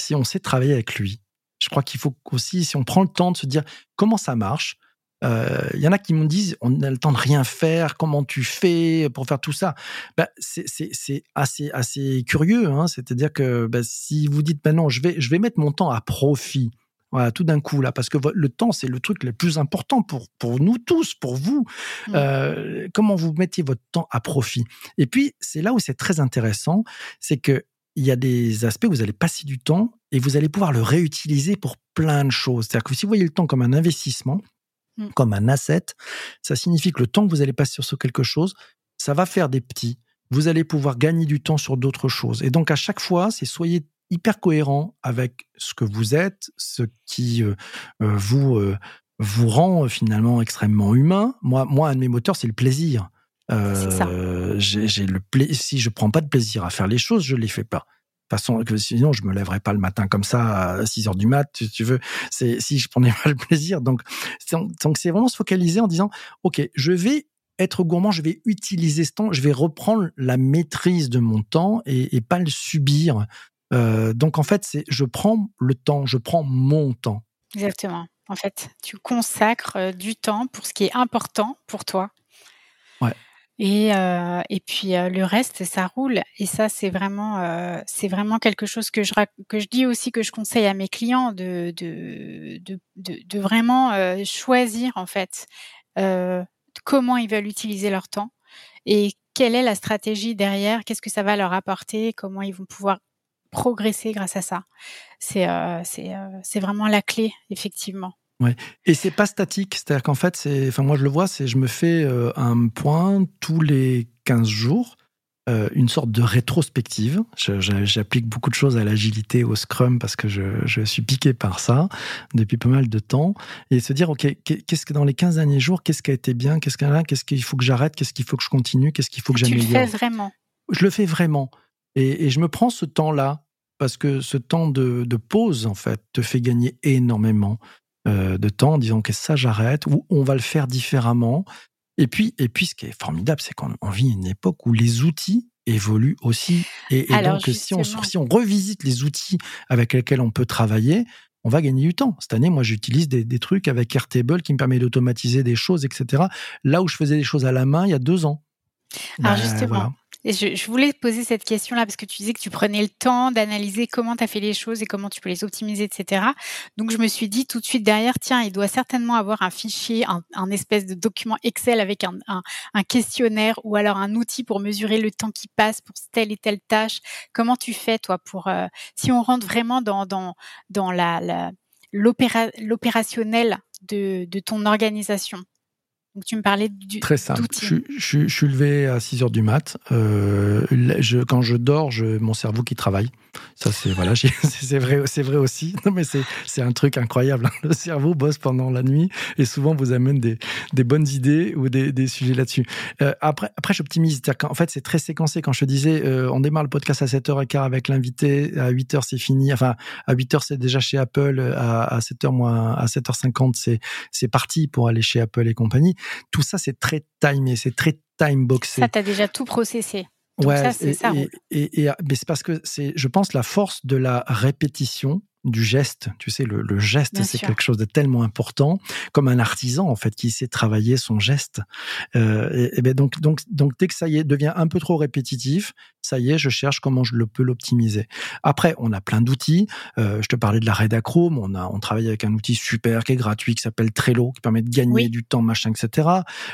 Speaker 2: Si on sait travailler avec lui, je crois qu'il faut aussi si on prend le temps de se dire comment ça marche, il euh, y en a qui me disent on a le temps de rien faire, comment tu fais pour faire tout ça? Bah, C'est assez, assez curieux. Hein C'est-à-dire que bah, si vous dites maintenant, je vais, je vais mettre mon temps à profit, voilà, tout d'un coup là, parce que le temps c'est le truc le plus important pour pour nous tous, pour vous. Mmh. Euh, comment vous mettez votre temps à profit? Et puis c'est là où c'est très intéressant, c'est que il y a des aspects où vous allez passer du temps et vous allez pouvoir le réutiliser pour plein de choses. C'est-à-dire que si vous voyez le temps comme un investissement, Mmh. comme un asset. Ça signifie que le temps que vous allez passer sur quelque chose, ça va faire des petits. Vous allez pouvoir gagner du temps sur d'autres choses. Et donc à chaque fois, c'est soyez hyper cohérent avec ce que vous êtes, ce qui euh, euh, vous euh, vous rend finalement extrêmement humain. Moi, moi, un de mes moteurs, c'est le plaisir. j'ai le Si je prends pas de plaisir à faire les choses, je les fais pas façon que sinon je me lèverais pas le matin comme ça à 6 heures du mat si tu veux. C'est si je prenais pas le plaisir. Donc donc c'est vraiment se focaliser en disant ok je vais être gourmand je vais utiliser ce temps je vais reprendre la maîtrise de mon temps et, pas le subir. Euh, donc en fait c'est je prends le temps je prends mon temps.
Speaker 1: Exactement. En fait tu consacres euh, du temps pour ce qui est important pour toi et, euh, et puis euh, le reste, ça roule. Et ça, c'est vraiment, euh, c'est vraiment quelque chose que je que je dis aussi que je conseille à mes clients de de de, de, de vraiment euh, choisir en fait euh, comment ils veulent utiliser leur temps et quelle est la stratégie derrière, qu'est-ce que ça va leur apporter, comment ils vont pouvoir progresser grâce à ça. C'est c'est c'est vraiment la clé effectivement.
Speaker 2: Ouais. Et c'est pas statique, c'est-à-dire qu'en fait, c'est, enfin moi je le vois, c'est je me fais euh, un point tous les 15 jours, euh, une sorte de rétrospective. J'applique beaucoup de choses à l'agilité, au Scrum parce que je, je, suis piqué par ça depuis pas mal de temps et se dire ok, qu'est-ce que dans les 15 derniers jours, qu'est-ce qui a été bien, qu'est-ce qu'il qu'est-ce qu'il faut que j'arrête, qu'est-ce qu'il faut que je continue, qu'est-ce qu'il faut que j'améliore. Tu
Speaker 1: le fais vraiment.
Speaker 2: Je le fais vraiment et, et je me prends ce temps-là parce que ce temps de, de, pause, en fait, te fait gagner énormément. Euh, de temps en disant que ça j'arrête ou on va le faire différemment. Et puis, et puis ce qui est formidable, c'est qu'on vit une époque où les outils évoluent aussi. Et, donc, si on, si on revisite les outils avec lesquels on peut travailler, on va gagner du temps. Cette année, moi, j'utilise des, trucs avec Airtable qui me permet d'automatiser des choses, etc. Là où je faisais des choses à la main il y a deux ans.
Speaker 1: Alors ben, justement, je, voulais te poser cette question-là parce que tu disais que tu prenais le temps d'analyser comment tu as fait les choses et comment tu peux les optimiser, etc. Donc je me suis dit tout de suite derrière, tiens, il doit certainement avoir un fichier, un, espèce de document Excel avec un, questionnaire ou alors un outil pour mesurer le temps qui passe pour telle et telle tâche. Comment tu fais toi pour euh, si on rentre vraiment dans dans l'opérationnel de ton organisation? Donc tu me parlais du
Speaker 2: très simple. Je, je, je, suis levé à 6 heures du mat. Euh, je, quand je dors, mon cerveau qui travaille. Ça c'est voilà, vrai, vrai aussi. Mais c'est un truc incroyable. Hein. Le cerveau bosse pendant la nuit et souvent vous amène des, des bonnes idées ou des, des sujets là-dessus. Euh, après après j'optimise. En fait c'est très séquencé. Quand je disais euh, on démarre le podcast à 7h15 avec l'invité, à 8h c'est fini. Enfin à 8h c'est déjà chez Apple, à, à 7h moins à 7h50 c'est c'est parti pour aller chez Apple et compagnie. Tout ça, c'est très timé, c'est très time boxé.
Speaker 1: Ça, t'as déjà tout processé. Donc
Speaker 2: ouais,
Speaker 1: ça, c'est ça.
Speaker 2: Et, et, mais c'est parce que c'est, je pense, la force de la répétition du geste. Tu sais, le, le geste, c'est quelque chose de tellement important, comme un artisan en fait qui sait travailler son geste. Euh, et, et ben donc, donc, donc, dès que ça y est, devient un peu trop répétitif, ça y est, je cherche comment je le peux l'optimiser. Après, on a plein d'outils. Euh, je te parlais de la Redachrome. On a, on travaille avec un outil super qui est gratuit qui s'appelle Trello, qui permet de gagner du temps, machin, etc.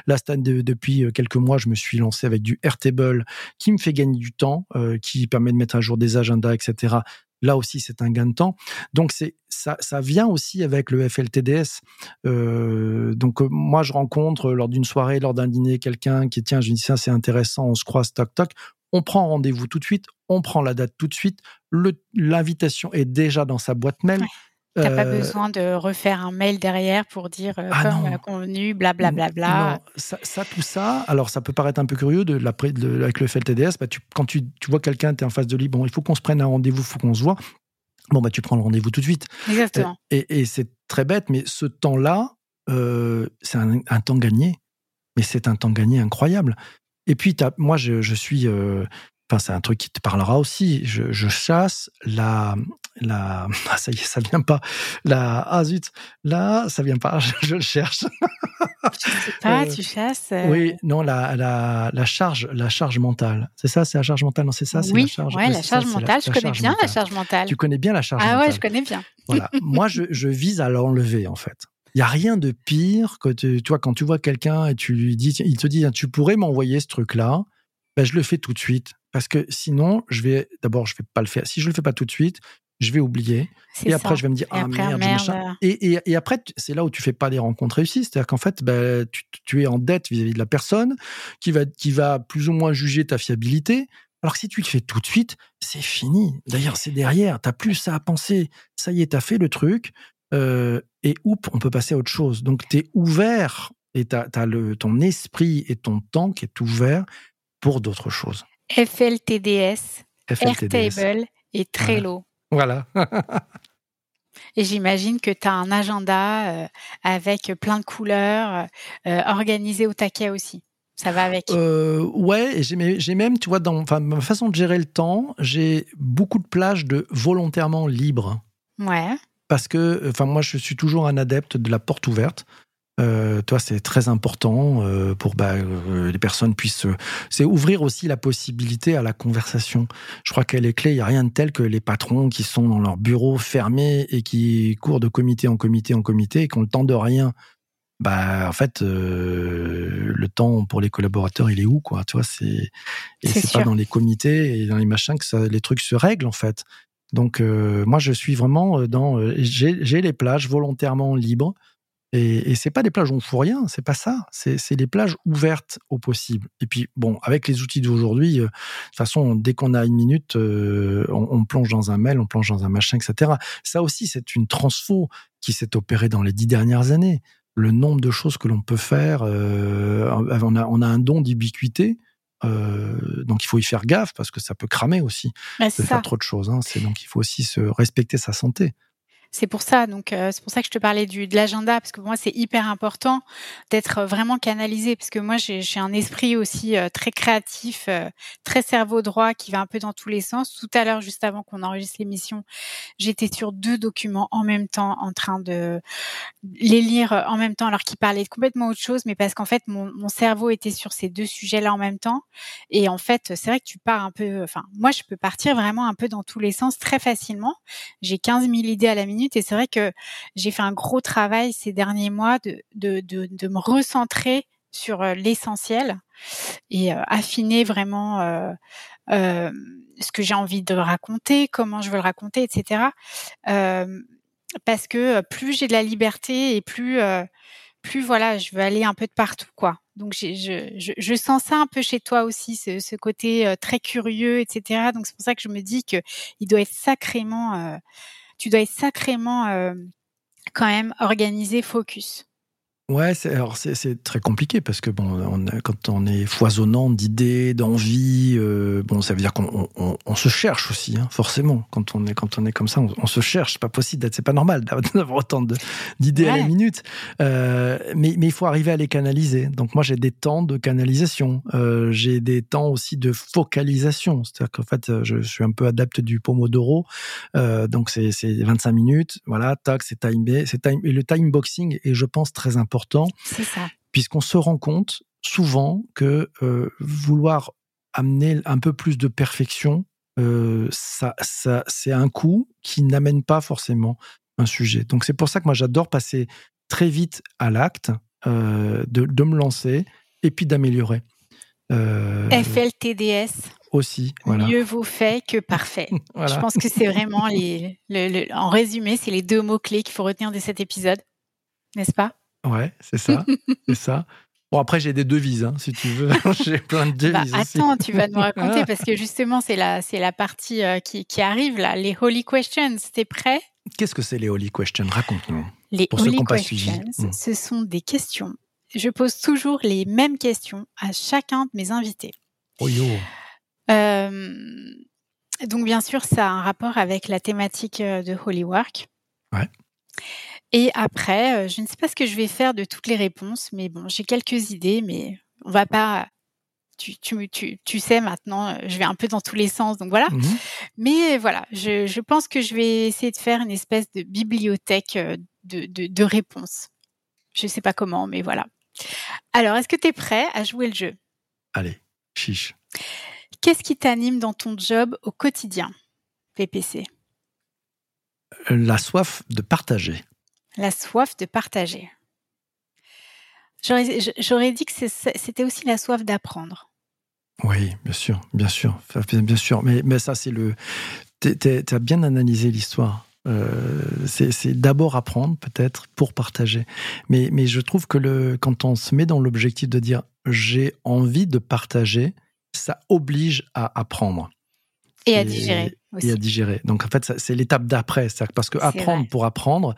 Speaker 2: Là, de, depuis quelques mois, je me suis lancé avec du Airtable qui me fait gagner du temps, euh, qui permet de mettre à jour des agendas, etc. Là aussi, c'est un gain de temps. Donc, c'est ça, vient aussi avec le FLTDS. Euh, donc, euh, moi, je rencontre lors d'une soirée, lors d'un dîner, quelqu'un qui tiens, je dis ça, c'est intéressant, on se croise, toc toc. On prend rendez-vous tout de suite, on prend la date tout de suite. L'invitation est déjà dans sa boîte mail.
Speaker 1: T'as pas euh, besoin de refaire un mail derrière pour dire euh, ah comme convenu, blablabla. Bla, bla,
Speaker 2: non, ça, ça, tout ça, alors ça peut paraître un peu curieux de, de avec le FLTDS, bah tu, quand tu, tu vois quelqu'un, tu es en face de lui, bon, il faut qu'on se prenne un rendez-vous, il faut qu'on se voit. Bon, bah tu prends le rendez-vous tout de suite.
Speaker 1: Exactement.
Speaker 2: Et, et c'est très bête, mais ce temps-là, euh, c'est un, un, temps gagné. Mais c'est un temps gagné incroyable. Et puis, moi, je, je suis. Enfin, c'est un truc qui te parlera aussi. Je, je chasse la, la, ah, ça y est, ça vient pas. La, ah zut, là, ça vient pas. Je, le cherche.
Speaker 1: Je sais pas, euh, tu chasses. Euh.
Speaker 2: Oui, non, la, la, la charge, la charge mentale. C'est ça, c'est la charge mentale. Non, c'est ça,
Speaker 1: oui,
Speaker 2: la charge.
Speaker 1: Ouais, la charge mentale. je connais bien la charge mentale.
Speaker 2: Tu connais bien la charge
Speaker 1: mentale.
Speaker 2: Ah
Speaker 1: ouais, je connais bien.
Speaker 2: Voilà. Moi, je, je vise à l'enlever en fait. Il y a rien de pire que tu, vois quand tu vois quelqu'un et tu lui dis, il te dit, tu pourrais m'envoyer ce truc-là. Ben, je le fais tout de suite parce que sinon, je vais d'abord, je vais pas le faire. Si je le fais pas tout de suite, je vais oublier. Et après, je vais me dire, ah merde, merde. Et, et, et, après, c'est là où tu fais pas des rencontres réussies. C'est-à-dire qu'en fait, bah, tu, tu, es en dette vis-à-vis de la personne qui va, qui va plus ou moins juger ta fiabilité. Alors que si tu le fais tout de suite, c'est fini. D'ailleurs, c'est derrière. T'as plus ça à penser. Ça y est, t'as fait le truc. Euh, et oups, on peut passer à autre chose. Donc, tu es ouvert et tu as, le, ton esprit et ton temps qui est ouvert pour d'autres choses.
Speaker 1: FLTDS, FLTDS. Airtable et Trello.
Speaker 2: Voilà.
Speaker 1: Et j'imagine que tu as un agenda euh, avec plein de couleurs, euh, organisé au taquet aussi. Ça va avec.
Speaker 2: Euh, ouais, j'ai même, tu vois, dans enfin, ma façon de gérer le temps, j'ai beaucoup de plages de volontairement libres.
Speaker 1: Ouais.
Speaker 2: Parce que, enfin, moi, je suis toujours un adepte de la porte ouverte. Euh, toi, c'est très important euh, pour bah, euh, les personnes puissent. c'est ouvrir aussi la possibilité à la conversation. Je crois qu'elle est clé. Il y a rien de tel que les patrons qui sont dans leur bureau fermé et qui courent de comité en comité en comité et qui ont le temps de rien. Bah, en fait, le temps pour les collaborateurs, il est où, quoi Tu vois, c'est et c'est pas dans les comités et dans les machins que ça, les trucs se règlent en fait. Donc, moi, je suis vraiment dans. j'ai les plages volontairement libres et, et c'est pas des plages où on fout rien, c'est pas ça. C'est des plages ouvertes au possible. Et puis bon, avec les outils d'aujourd'hui, euh, de toute façon, dès qu'on a une minute, euh, on, on, plonge dans un mail, on plonge dans un machin, etc. Ça aussi, c'est une transfo qui s'est opérée dans les dix dernières années. Le nombre de choses que l'on peut faire, euh, on, a, on a un don d'ubiquité. Euh, donc il faut y faire gaffe parce que ça peut cramer aussi de faire trop de choses. Hein. C'est donc il faut aussi se respecter sa santé.
Speaker 1: C'est pour ça, donc euh, c'est pour ça que je te parlais du de l'agenda parce que pour moi c'est hyper important d'être vraiment canalisé parce que moi j'ai un esprit aussi euh, très créatif, euh, très cerveau droit qui va un peu dans tous les sens. Tout à l'heure, juste avant qu'on enregistre l'émission, j'étais sur deux documents en même temps en train de les lire en même temps alors qu'ils parlaient de complètement autre chose, mais parce qu'en fait mon, mon cerveau était sur ces deux sujets-là en même temps et en fait c'est vrai que tu pars un peu, enfin moi je peux partir vraiment un peu dans tous les sens très facilement. J'ai 15 000 idées à la minute et c'est vrai que j'ai fait un gros travail ces derniers mois de, de, de, me recentrer sur l'essentiel et affiner vraiment ce que j'ai envie de raconter, comment je veux le raconter, etc. Parce que plus j'ai de la liberté et plus plus voilà, je veux aller un peu de partout quoi. Donc je, je, je, sens ça un peu chez toi aussi, ce, ce côté très curieux, etc. Donc c'est pour ça que je me dis que il doit être sacrément, tu dois être sacrément euh, quand même organisé, focus.
Speaker 2: Ouais, c'est, alors c'est, très compliqué parce que bon, on quand on est foisonnant d'idées, d'envies, euh, bon, ça veut dire qu'on on, se cherche aussi, hein, forcément. Quand on est quand on est comme ça, on, se cherche. C'est pas possible d'être, c'est pas normal d'avoir autant d'idées à la minute. Euh, mais mais il faut arriver à les canaliser. Donc moi j'ai des temps de canalisation, euh, j'ai des temps aussi de focalisation. C'est-à-dire qu'en fait, je, je, suis un peu adepte du pomodoro. Euh, donc c'est c'est 25 minutes, voilà, tac, c'est timé, c'est time et le time boxing est, je pense, très important important. Puisqu'on se rend compte souvent que euh, vouloir amener un peu plus de perfection, euh, ça, ça, c'est un coup qui n'amène pas forcément un sujet. Donc c'est pour ça que moi j'adore passer très vite à l'acte, euh, de, de, me lancer et puis d'améliorer.
Speaker 1: FLTDS.
Speaker 2: Aussi.
Speaker 1: Mieux vaut fait que parfait. Je pense que c'est vraiment les, en résumé, c'est les deux mots clés qu'il faut retenir de cet épisode, n'est-ce pas?
Speaker 2: Ouais, c'est ça. c'est ça. Bon, après, j'ai des devises, hein, si tu veux. j'ai plein de bah, devises.
Speaker 1: attends, tu vas nous raconter parce que justement, c'est la, c'est la partie euh, qui, qui, arrive là, les Holy Questions. T'es prêt?
Speaker 2: Qu'est-ce que c'est les Holy Questions? Raconte-nous.
Speaker 1: Les Holy Questions, hmm. ce sont des questions. Je pose toujours les mêmes questions à chacun de mes invités.
Speaker 2: Oh yo.
Speaker 1: Euh, donc, bien sûr, ça a un rapport avec la thématique euh, de Holy Work.
Speaker 2: Ouais.
Speaker 1: Et après, euh, je ne sais pas ce que je vais faire de toutes les réponses, mais bon, j'ai quelques idées, mais on va pas. Tu, tu, tu, tu, sais maintenant, euh, je vais un peu dans tous les sens, donc voilà. Mmh mais voilà, je, je, pense que je vais essayer de faire une espèce de bibliothèque euh, de, de, de réponses. Je ne sais pas comment, mais voilà. Alors, est-ce que tu es prêt à jouer le jeu?
Speaker 2: Allez, chiche.
Speaker 1: Qu'est-ce qui t'anime dans ton job au quotidien, PPC
Speaker 2: La soif de partager.
Speaker 1: La soif de partager. J'aurais dit que c'était aussi la soif d'apprendre.
Speaker 2: Oui, bien sûr, bien sûr, bien sûr. Mais, ça, c'est le. Tu as bien analysé l'histoire. Euh, c'est d'abord apprendre, peut-être, pour partager. Mais, mais je trouve que le, quand on se met dans l'objectif de dire j'ai envie de partager, ça oblige à apprendre.
Speaker 1: Et à digérer.
Speaker 2: Et à digérer. Donc en fait, c'est l'étape d'après. Parce que apprendre pour apprendre,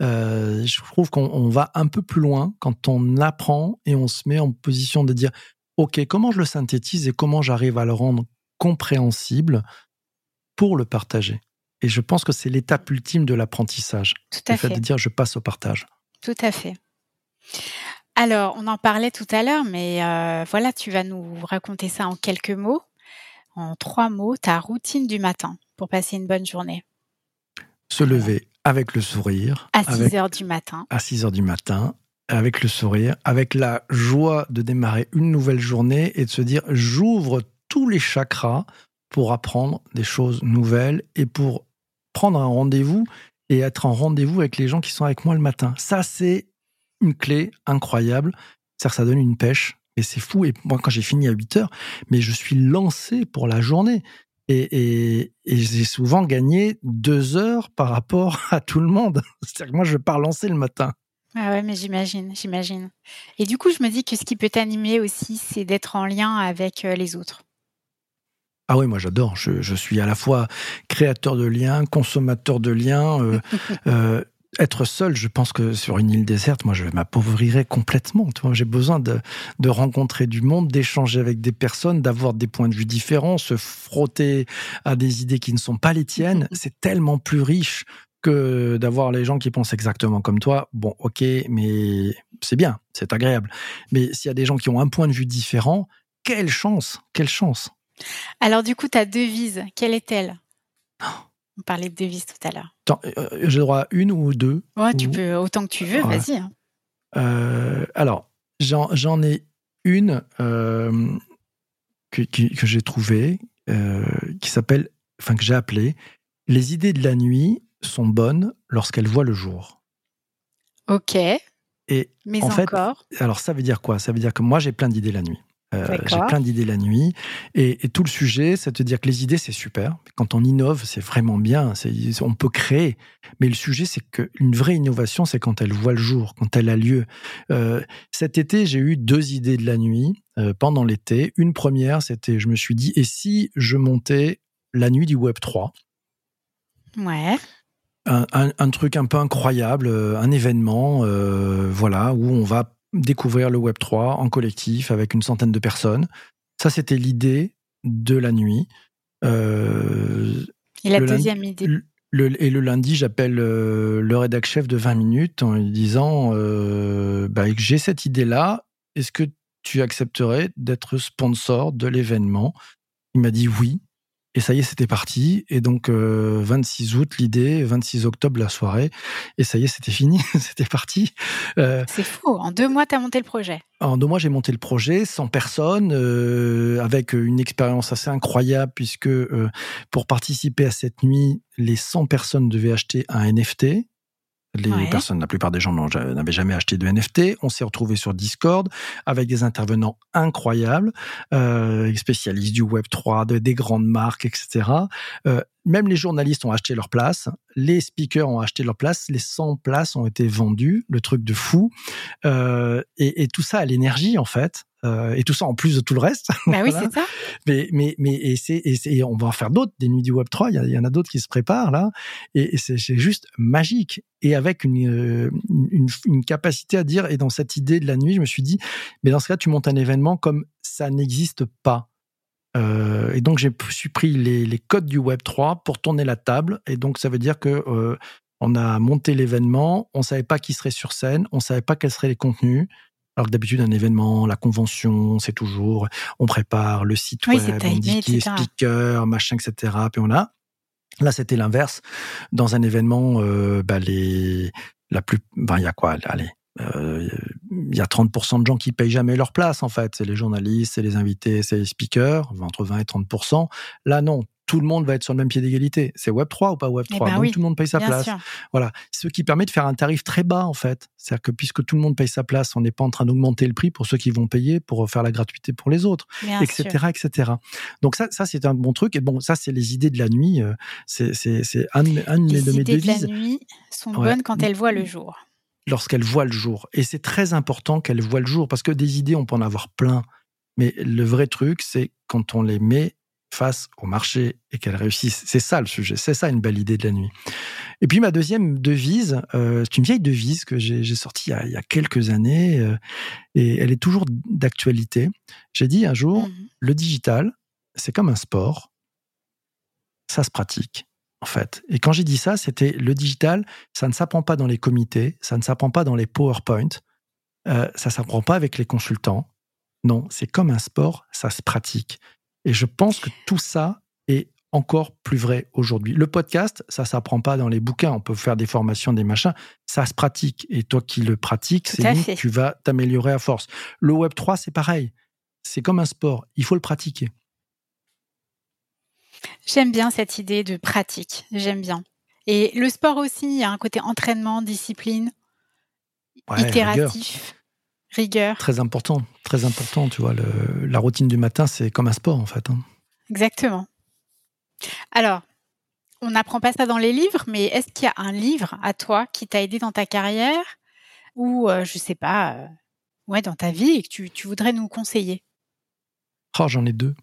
Speaker 2: euh, je trouve qu'on va un peu plus loin quand on apprend et on se met en position de dire, OK, comment je le synthétise et comment j'arrive à le rendre compréhensible pour le partager? Et je pense que c'est l'étape ultime de l'apprentissage.
Speaker 1: Tout à le fait.
Speaker 2: de dire, je passe au partage.
Speaker 1: Tout à fait. Alors, on en parlait tout à l'heure, mais euh, voilà, tu vas nous raconter ça en quelques mots en trois mots ta routine du matin pour passer une bonne journée
Speaker 2: Se lever avec le sourire.
Speaker 1: À 6 heures du matin.
Speaker 2: À 6 heures du matin, avec le sourire, avec la joie de démarrer une nouvelle journée et de se dire j'ouvre tous les chakras pour apprendre des choses nouvelles et pour prendre un rendez-vous et être en rendez-vous avec les gens qui sont avec moi le matin. Ça, c'est une clé incroyable. Ça, ça donne une pêche et c'est fou. Et moi, quand j'ai fini à 8 heures, mais je suis lancé pour la journée. Et, j'ai souvent gagné deux heures par rapport à tout le monde. C'est-à-dire que moi, je vais pas relancer le matin.
Speaker 1: Ah ouais, mais j'imagine, j'imagine. Et du coup, je me dis que ce qui peut t'animer aussi, c'est d'être en lien avec euh, les autres.
Speaker 2: Ah oui, moi j'adore. Je, suis à la fois créateur de liens, consommateur de liens. Euh, euh, être seul, je pense que sur une île déserte, moi, je m'appauvrirais complètement. J'ai besoin de, de, rencontrer du monde, d'échanger avec des personnes, d'avoir des points de vue différents, se frotter à des idées qui ne sont pas les tiennes. C'est tellement plus riche que d'avoir les gens qui pensent exactement comme toi. Bon, ok, mais c'est bien, c'est agréable. Mais s'il y a des gens qui ont un point de vue différent, quelle chance, quelle chance.
Speaker 1: Alors du coup, ta devise, quelle est-elle? Oh. On parlait de devises tout à l'heure.
Speaker 2: Euh, j'ai le droit à une ou deux
Speaker 1: Ouais, tu peux autant que tu veux, vas-y. Hein.
Speaker 2: Euh, alors, j'en ai une euh, que, que j'ai trouvée, qui s'appelle, enfin que j'ai appelée Les idées de la nuit sont bonnes lorsqu'elles voient le jour.
Speaker 1: Ok.
Speaker 2: Et
Speaker 1: Mais
Speaker 2: en
Speaker 1: encore.
Speaker 2: Fait, alors ça veut dire quoi? Ça veut dire que moi j'ai plein d'idées la nuit. Euh, j'ai plein d'idées la nuit. Et, et, tout le sujet, c'est de te dire que les idées, c'est super. Quand on innove, c'est vraiment bien. On peut créer. Mais le sujet, c'est qu'une vraie innovation, c'est quand elle voit le jour, quand elle a lieu. Euh, cet été, j'ai eu deux idées de la nuit euh, pendant l'été. Une première, c'était, je me suis dit, et si je montais la nuit du Web 3
Speaker 1: Ouais.
Speaker 2: Un, un, un, truc un peu incroyable, un événement, euh, voilà, où on va découvrir le Web 3 en collectif avec une centaine de personnes. Ça, c'était l'idée de la nuit.
Speaker 1: Euh, et la deuxième idée
Speaker 2: le, Et le lundi, j'appelle euh, le rédac chef de 20 minutes en lui disant euh, bah, j'ai cette idée-là, est-ce que tu accepterais d'être sponsor de l'événement? Il m'a dit oui. Et ça y est, c'était parti. Et donc, 26 euh, août, l'idée, 26 octobre, la soirée. Et ça y est, c'était fini, c'était parti.
Speaker 1: Euh, c'est fou. En deux mois, tu as monté le projet.
Speaker 2: En deux mois, j'ai monté le projet, 100 personnes, euh, avec une expérience assez incroyable, puisque pour participer à cette nuit, les 100 personnes devaient acheter un NFT. Les personnes, la plupart des gens n'avaient jamais acheté de NFT. On s'est retrouvé sur Discord avec des intervenants incroyables, euh, spécialistes du Web 3, de, des grandes marques, etc. Euh, même les journalistes ont acheté leur place, les speakers ont acheté leur place, les 100 places ont été vendues, le truc de fou. Euh, et, et, tout ça à l'énergie, en fait. Euh, et tout ça en plus de tout le reste.
Speaker 1: Bah oui, c'est ça.
Speaker 2: Mais, mais, mais et c'est, et, on va en faire d'autres, des nuits du Web 3. Il y, en a d'autres qui se préparent là. Et, c'est, juste magique. Et avec une, euh, une, une, capacité à dire, et dans cette idée de la nuit, je me suis dit, mais dans ce cas, tu montes un événement comme ça n'existe pas. Euh, et donc, j'ai pris les, les, codes du Web 3 pour tourner la table. Et donc, ça veut dire que euh, on a monté l'événement, on savait pas qui serait sur scène, on savait pas quels seraient les contenus. Alors que d'habitude, un événement, la convention, c'est toujours, on prépare le site web, on dit qui est speaker, machin, etc. Puis on a. Là, c'était l'inverse. Dans un événement, euh, bah, les, la plus, ben, il y a quoi, allez, euh, il y a 30% de gens qui payent jamais leur place, en fait. C'est les journalistes, c'est les invités, c'est les speakers, entre 20 et 30%. Là, non tout le monde va être sur le même pied d'égalité. C'est Web 3 ou pas Web 3 eh ben Donc tout le monde paye sa place. Voilà, ce qui permet de faire un tarif très bas en fait. C'est-à-dire que puisque tout le monde paye sa place, on n'est pas en train d'augmenter le prix pour ceux qui vont payer pour faire la gratuité pour les autres, etc., etc. Donc ça, ça c'est un bon truc. Et bon, ça c'est les idées de la nuit. Euh, c'est un, un de mes devises. Les idées de la
Speaker 1: nuit sont bonnes quand elles voient le jour.
Speaker 2: Lorsqu'elles voient le jour. Et c'est très important qu'elles voient le jour parce que des idées, on peut en avoir plein. Mais le vrai truc, c'est quand on les met face au marché et qu'elle réussisse. C'est ça le sujet, c'est ça une belle idée de la nuit. Et puis ma deuxième devise, euh, c'est une vieille devise que j'ai sortie il, y a, quelques années euh, et elle est toujours d'actualité. J'ai dit un jour, mmh le digital, c'est comme un sport, ça se pratique en fait. Et quand j'ai dit ça, c'était le digital, ça ne s'apprend pas dans les comités, ça ne s'apprend pas dans les PowerPoint, euh, ça s'apprend pas avec les consultants. Non, c'est comme un sport, ça se pratique. Et je pense que tout ça est encore plus vrai aujourd'hui. Le podcast, ça s'apprend pas dans les bouquins. On peut faire des formations, des machins. Ça se pratique. Et toi qui le pratiques, c'est tu vas t'améliorer à force. Le Web 3, c'est pareil. C'est comme un sport. Il faut le pratiquer.
Speaker 1: J'aime bien cette idée de pratique. J'aime bien. Et le sport aussi, il y a un côté entraînement, discipline, itératif rigueur.
Speaker 2: Très important, très important. Tu vois, la routine du matin, c'est comme un sport en fait. Hein.
Speaker 1: Exactement. Alors, on n'apprend pas ça dans les livres, mais est-ce qu'il y a un livre à toi qui t'a aidé dans ta carrière ou, euh, je sais pas, euh, ouais, dans ta vie et que tu, voudrais nous conseiller?
Speaker 2: Oh, j'en ai deux.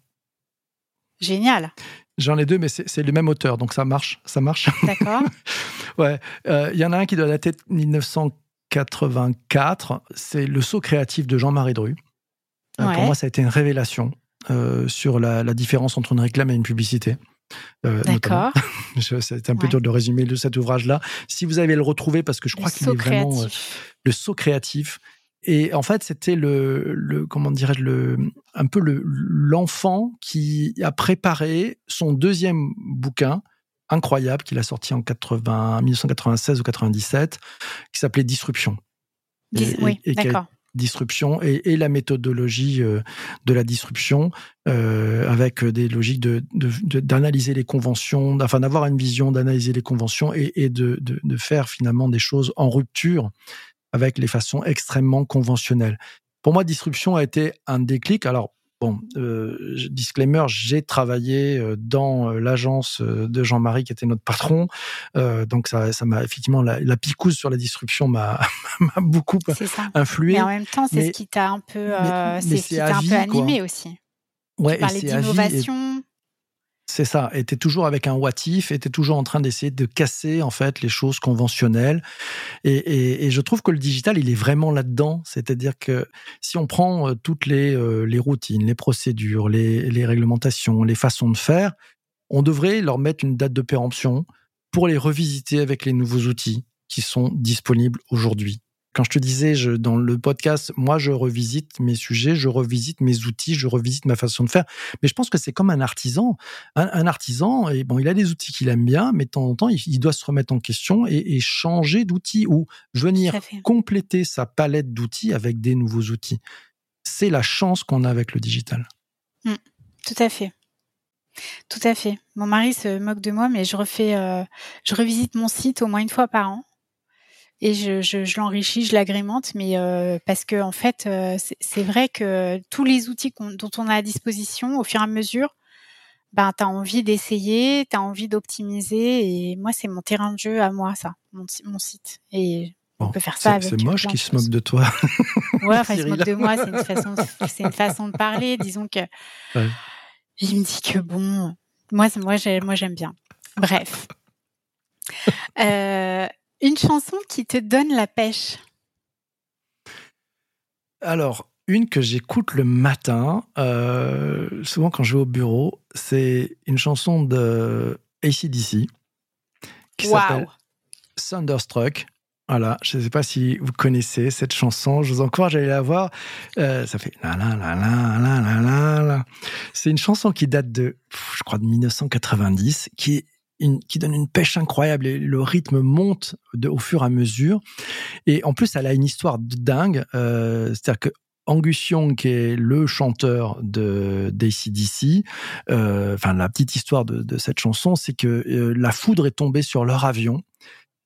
Speaker 1: Génial.
Speaker 2: J'en ai deux, mais c'est le même auteur, donc ça marche, ça marche.
Speaker 1: D'accord.
Speaker 2: ouais, euh, il y en a un qui doit dater de 1900 84, c'est Le saut créatif de Jean-Marie Dru. Euh, pour moi, ça a été une révélation euh, sur la, différence entre une réclame et une publicité.
Speaker 1: Euh, D'accord.
Speaker 2: c'est un peu dur de résumer de cet ouvrage-là. Si vous avez le retrouver, parce que je crois qu'il est vraiment le saut créatif. Et en fait, c'était le, le, comment dirais-je, le, un peu le, l'enfant qui a préparé son deuxième bouquin, incroyable qu'il a sorti en 80, 1996 ou 97, qui s'appelait Disruption.
Speaker 1: oui, d'accord.
Speaker 2: Disruption et, la méthodologie euh, de la disruption euh, avec des logiques de, d'analyser les conventions, enfin d'avoir une vision d'analyser les conventions et, et de, de, faire finalement des choses en rupture avec les façons extrêmement conventionnelles pour moi, disruption a été un déclic. Alors, Bon, euh, disclaimer, j'ai travaillé euh, dans euh, l'agence de Jean-Marie qui était notre patron, donc ça, ça m'a effectivement la, la, picouse sur la disruption m'a beaucoup influé.
Speaker 1: Mais en même temps, c'est ce qui t'a un peu, c'est ce qui t'a un peu animé aussi. Ouais, tu parlais d'innovation.
Speaker 2: C'est ça, était toujours avec un what if, était toujours en train d'essayer de casser en fait les choses conventionnelles. Et, je trouve que le digital, il est vraiment là-dedans. C'est-à-dire que si on prend euh, toutes les, euh, les routines, les procédures, les, les réglementations, les façons de faire, on devrait leur mettre une date de péremption pour les revisiter avec les nouveaux outils qui sont disponibles aujourd'hui. Quand je te disais je, dans le podcast, moi, je revisite mes sujets, je revisite mes outils, je revisite ma façon de faire. Mais je pense que c'est comme un artisan. Un, artisan, et bon, il a des outils qu'il aime bien, mais de temps en temps, il, doit se remettre en question et, changer d'outils ou venir compléter sa palette d'outils avec des nouveaux outils. C'est la chance qu'on a avec le digital.
Speaker 1: Mmh, tout à fait. Tout à fait. Mon mari se moque de moi, mais je refais, euh, je revisite mon site au moins une fois par an et je, je, je l'enrichis, je l'agrémente, mais euh, parce que en fait, euh, c'est vrai que tous les outils dont on a à disposition, au fur et à mesure, ben t'as envie d'essayer, t'as envie d'optimiser, et moi c'est mon terrain de jeu à moi ça, mon, mon site. Et on peut faire ça avec.
Speaker 2: C'est moche qui se moque de toi.
Speaker 1: Ouais, enfin, il se moque de moi, c'est une façon, c'est une façon de parler. Disons que ouais. il me dit que bon, moi, moi, moi, j'aime bien. Bref. Euh, une chanson qui te donne la pêche
Speaker 2: Alors, une que j'écoute le matin, euh, souvent quand je vais au bureau, c'est une chanson de ACDC qui s'appelle Thunderstruck. Voilà, je ne sais pas si vous connaissez cette chanson. Je vous encourage à aller la voir. Euh, ça fait la la la la la la la. C'est une chanson qui date de, je crois, de 1990, qui est qui donne une pêche incroyable et le rythme monte de, au fur et à mesure. Et en plus, elle a une histoire de dingue. Euh, C'est-à-dire que Angus Young, qui est le chanteur de d'ACDC, euh, enfin la petite histoire de, cette chanson, c'est que euh, la foudre est tombée sur leur avion.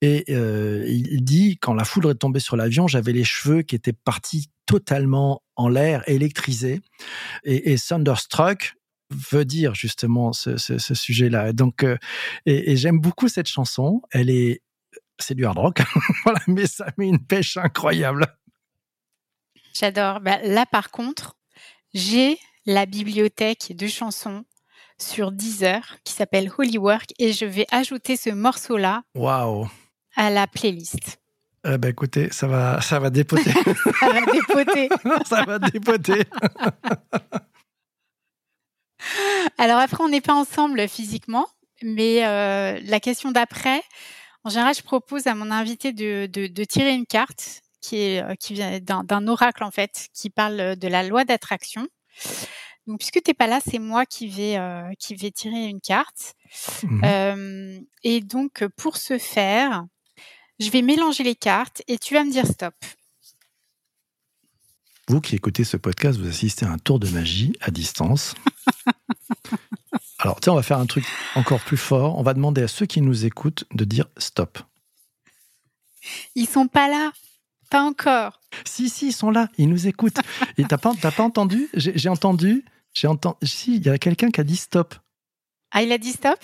Speaker 2: Et il dit, quand la foudre est tombée sur l'avion, j'avais les cheveux qui étaient partis totalement en l'air, électrisés. Et Thunderstruck, veut dire justement ce, ce, sujet-là. Donc, euh, et, j'aime beaucoup cette chanson. Elle est, c'est du hard rock, voilà, mais ça met une pêche incroyable.
Speaker 1: J'adore. Bah, là, par contre, j'ai la bibliothèque de chansons sur Deezer qui s'appelle Holy Work et je vais ajouter ce morceau-là
Speaker 2: wow.
Speaker 1: à la playlist.
Speaker 2: Eh ben écoutez, ça va, ça va dépoter.
Speaker 1: ça va dépoter.
Speaker 2: ça va dépoter.
Speaker 1: Alors après, on n'est pas ensemble physiquement, mais euh, la question d'après, en général, je propose à mon invité de, de, tirer une carte qui est euh, qui vient d'un oracle en fait, qui parle de la loi d'attraction. Donc, puisque t'es pas là, c'est moi qui vais euh, qui vais tirer une carte. Mmh. et donc, pour ce faire, je vais mélanger les cartes et tu vas me dire stop.
Speaker 2: Vous qui écoutez ce podcast, vous assistez à un tour de magie à distance. Alors, tiens, on va faire un truc encore plus fort. On va demander à ceux qui nous écoutent de dire stop.
Speaker 1: Ils sont pas là. Pas encore.
Speaker 2: Si, si, ils sont là. Ils nous écoutent. Et t'as pas, pas entendu? J'ai entendu. J'ai entendu. Si, il y a quelqu'un qui a dit stop.
Speaker 1: Ah, il a dit stop?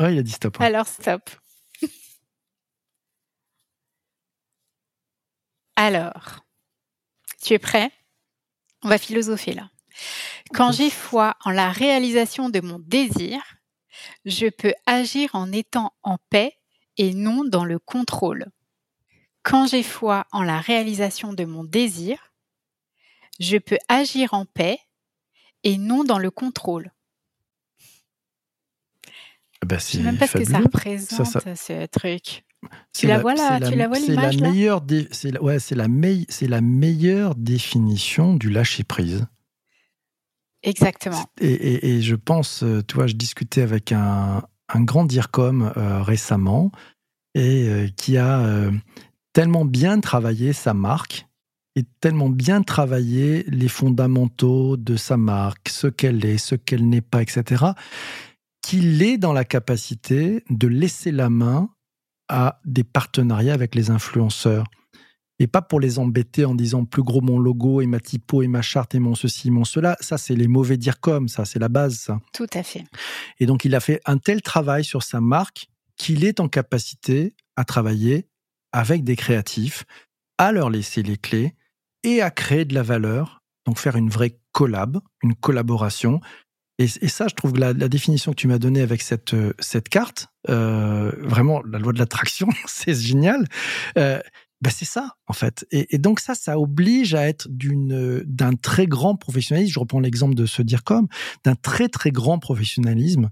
Speaker 2: Oui, il a dit stop.
Speaker 1: Alors, stop. Alors, tu es prêt? On va philosopher là. Quand j'ai foi en la réalisation de mon désir, je peux agir en étant en paix et non dans le contrôle. Quand j'ai foi en la réalisation de mon désir, je peux agir en paix et non dans le contrôle.
Speaker 2: Bah, je
Speaker 1: sais même pas ce que ça représente, ce truc. Tu la, vois là, tu la vois l'image
Speaker 2: la meilleure, c'est ouais, c'est la, c'est la meilleure définition du lâcher prise.
Speaker 1: Exactement.
Speaker 2: Et, je pense, euh, tu vois, je discutais avec un, grand DIRCOM euh, récemment et euh, qui a tellement bien travaillé sa marque et tellement bien travaillé les fondamentaux de sa marque, ce qu'elle est, ce qu'elle n'est pas, etc., qu'il est dans la capacité de laisser la main à des partenariats avec les influenceurs. et pas pour les embêter en disant plus gros mon logo et ma typo et ma charte et mon ceci, mon cela. Ça, c'est les mauvais dire comme, ça, c'est la base, ça.
Speaker 1: Tout à fait.
Speaker 2: Et donc, il a fait un tel travail sur sa marque qu'il est en capacité à travailler avec des créatifs, à leur laisser les clés et à créer de la valeur, donc faire une vraie collab, une collaboration. Et, ça, je trouve que la, définition que tu m'as donnée avec cette, cette carte, euh, vraiment la loi de l'attraction, c'est génial. Ben c'est ça en fait. Et, donc ça, ça oblige à être d'un très grand professionnalisme. Je reprends l'exemple de se dire comme d'un très très grand professionnalisme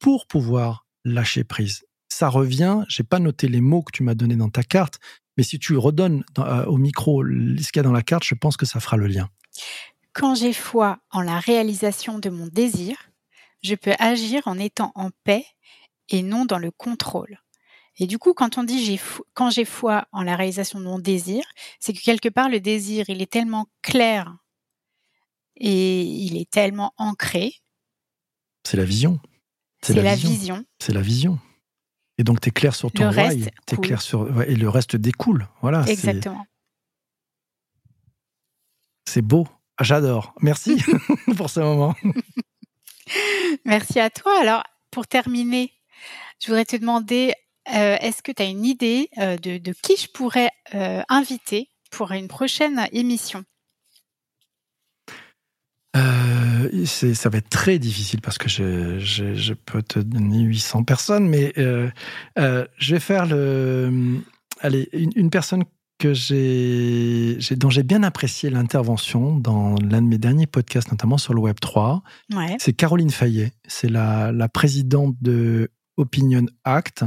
Speaker 2: pour pouvoir lâcher prise. Ça revient. J'ai pas noté les mots que tu m'as donnés dans ta carte, mais si tu redonnes euh, au micro ce qu'il y a dans la carte, je pense que ça fera le lien.
Speaker 1: Quand j'ai foi en la réalisation de mon désir, je peux agir en étant en paix et non dans le contrôle. Et du coup, quand on dit j'ai quand j'ai foi en la réalisation de mon désir, c'est que quelque part le désir, il est tellement clair et il est tellement ancré.
Speaker 2: C'est la vision.
Speaker 1: C'est la, vision.
Speaker 2: C'est la vision. Et donc tu es clair sur ton reste, es clair sur et le reste découle. Voilà.
Speaker 1: Exactement.
Speaker 2: C'est beau. J'adore. Merci pour ce moment.
Speaker 1: Merci à toi. Alors, pour terminer, je voudrais te demander euh, est-ce que tu as une idée euh, de, qui je pourrais euh, inviter pour une prochaine émission?
Speaker 2: Ça va être très difficile parce que je, peux te donner 800 personnes, mais je vais faire le. Allez, une, personne que j'ai, dont j'ai bien apprécié l'intervention dans l'un de mes derniers podcasts, notamment sur le Web 3. C'est Caroline Fayet. C'est la, la présidente de Opinion Act.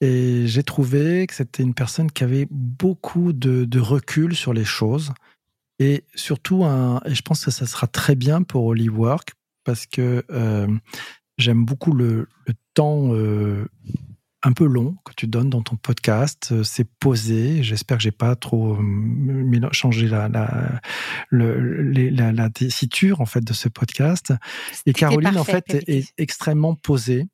Speaker 2: Et j'ai trouvé que c'était une personne qui avait beaucoup de, recul sur les choses. Et surtout, un, et je pense que ça sera très bien pour Work parce que euh, j'aime beaucoup le, temps euh, un peu long que tu donnes dans ton podcast. C'est posé. J'espère que j'ai pas trop euh, changé la, la, la, la, tessiture en fait de ce podcast. Et Caroline, en fait, est extrêmement posée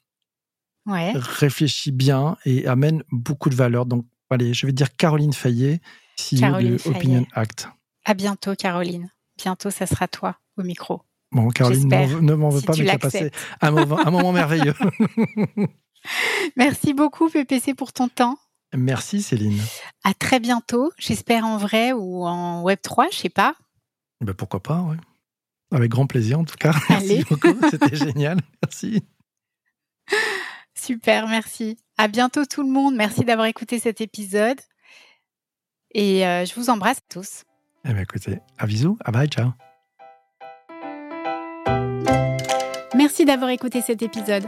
Speaker 2: réfléchit bien et amène beaucoup de valeur. Donc, allez, je vais dire Caroline Fayet, CEO Caroline de Opinion Act.
Speaker 1: À bientôt, Caroline. Bientôt, ça sera toi au micro.
Speaker 2: Bon, Caroline, ne m'en veux pas, mais tu as passé un moment, un moment merveilleux.
Speaker 1: Merci beaucoup, PPC, pour ton temps.
Speaker 2: Merci, Céline.
Speaker 1: À très bientôt. J'espère en vrai ou en Web3, je sais pas.
Speaker 2: Ben pourquoi pas, oui. Avec grand plaisir, en tout cas. Merci beaucoup. C'était génial. Merci.
Speaker 1: Super, merci. À bientôt tout le monde. Merci d'avoir écouté cet épisode. Et euh, je vous embrasse tous.
Speaker 2: Eh bien, écoutez, à bisous. À bye, ciao.
Speaker 1: Merci d'avoir écouté cet épisode.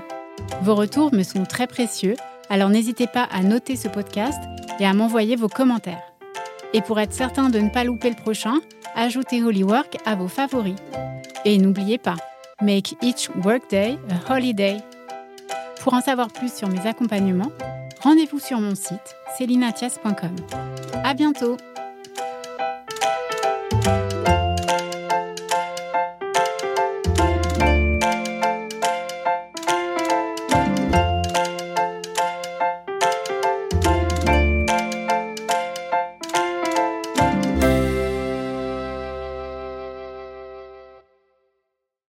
Speaker 1: Vos retours me sont très précieux, alors n'hésitez pas à noter ce podcast et à m'envoyer vos commentaires. Et pour être certain de ne pas louper le prochain, ajoutez Holywork à vos favoris. Et n'oubliez pas, make each workday a holiday. Pour en savoir plus sur mes accompagnements, rendez-vous sur mon site celinatias.com. À bientôt!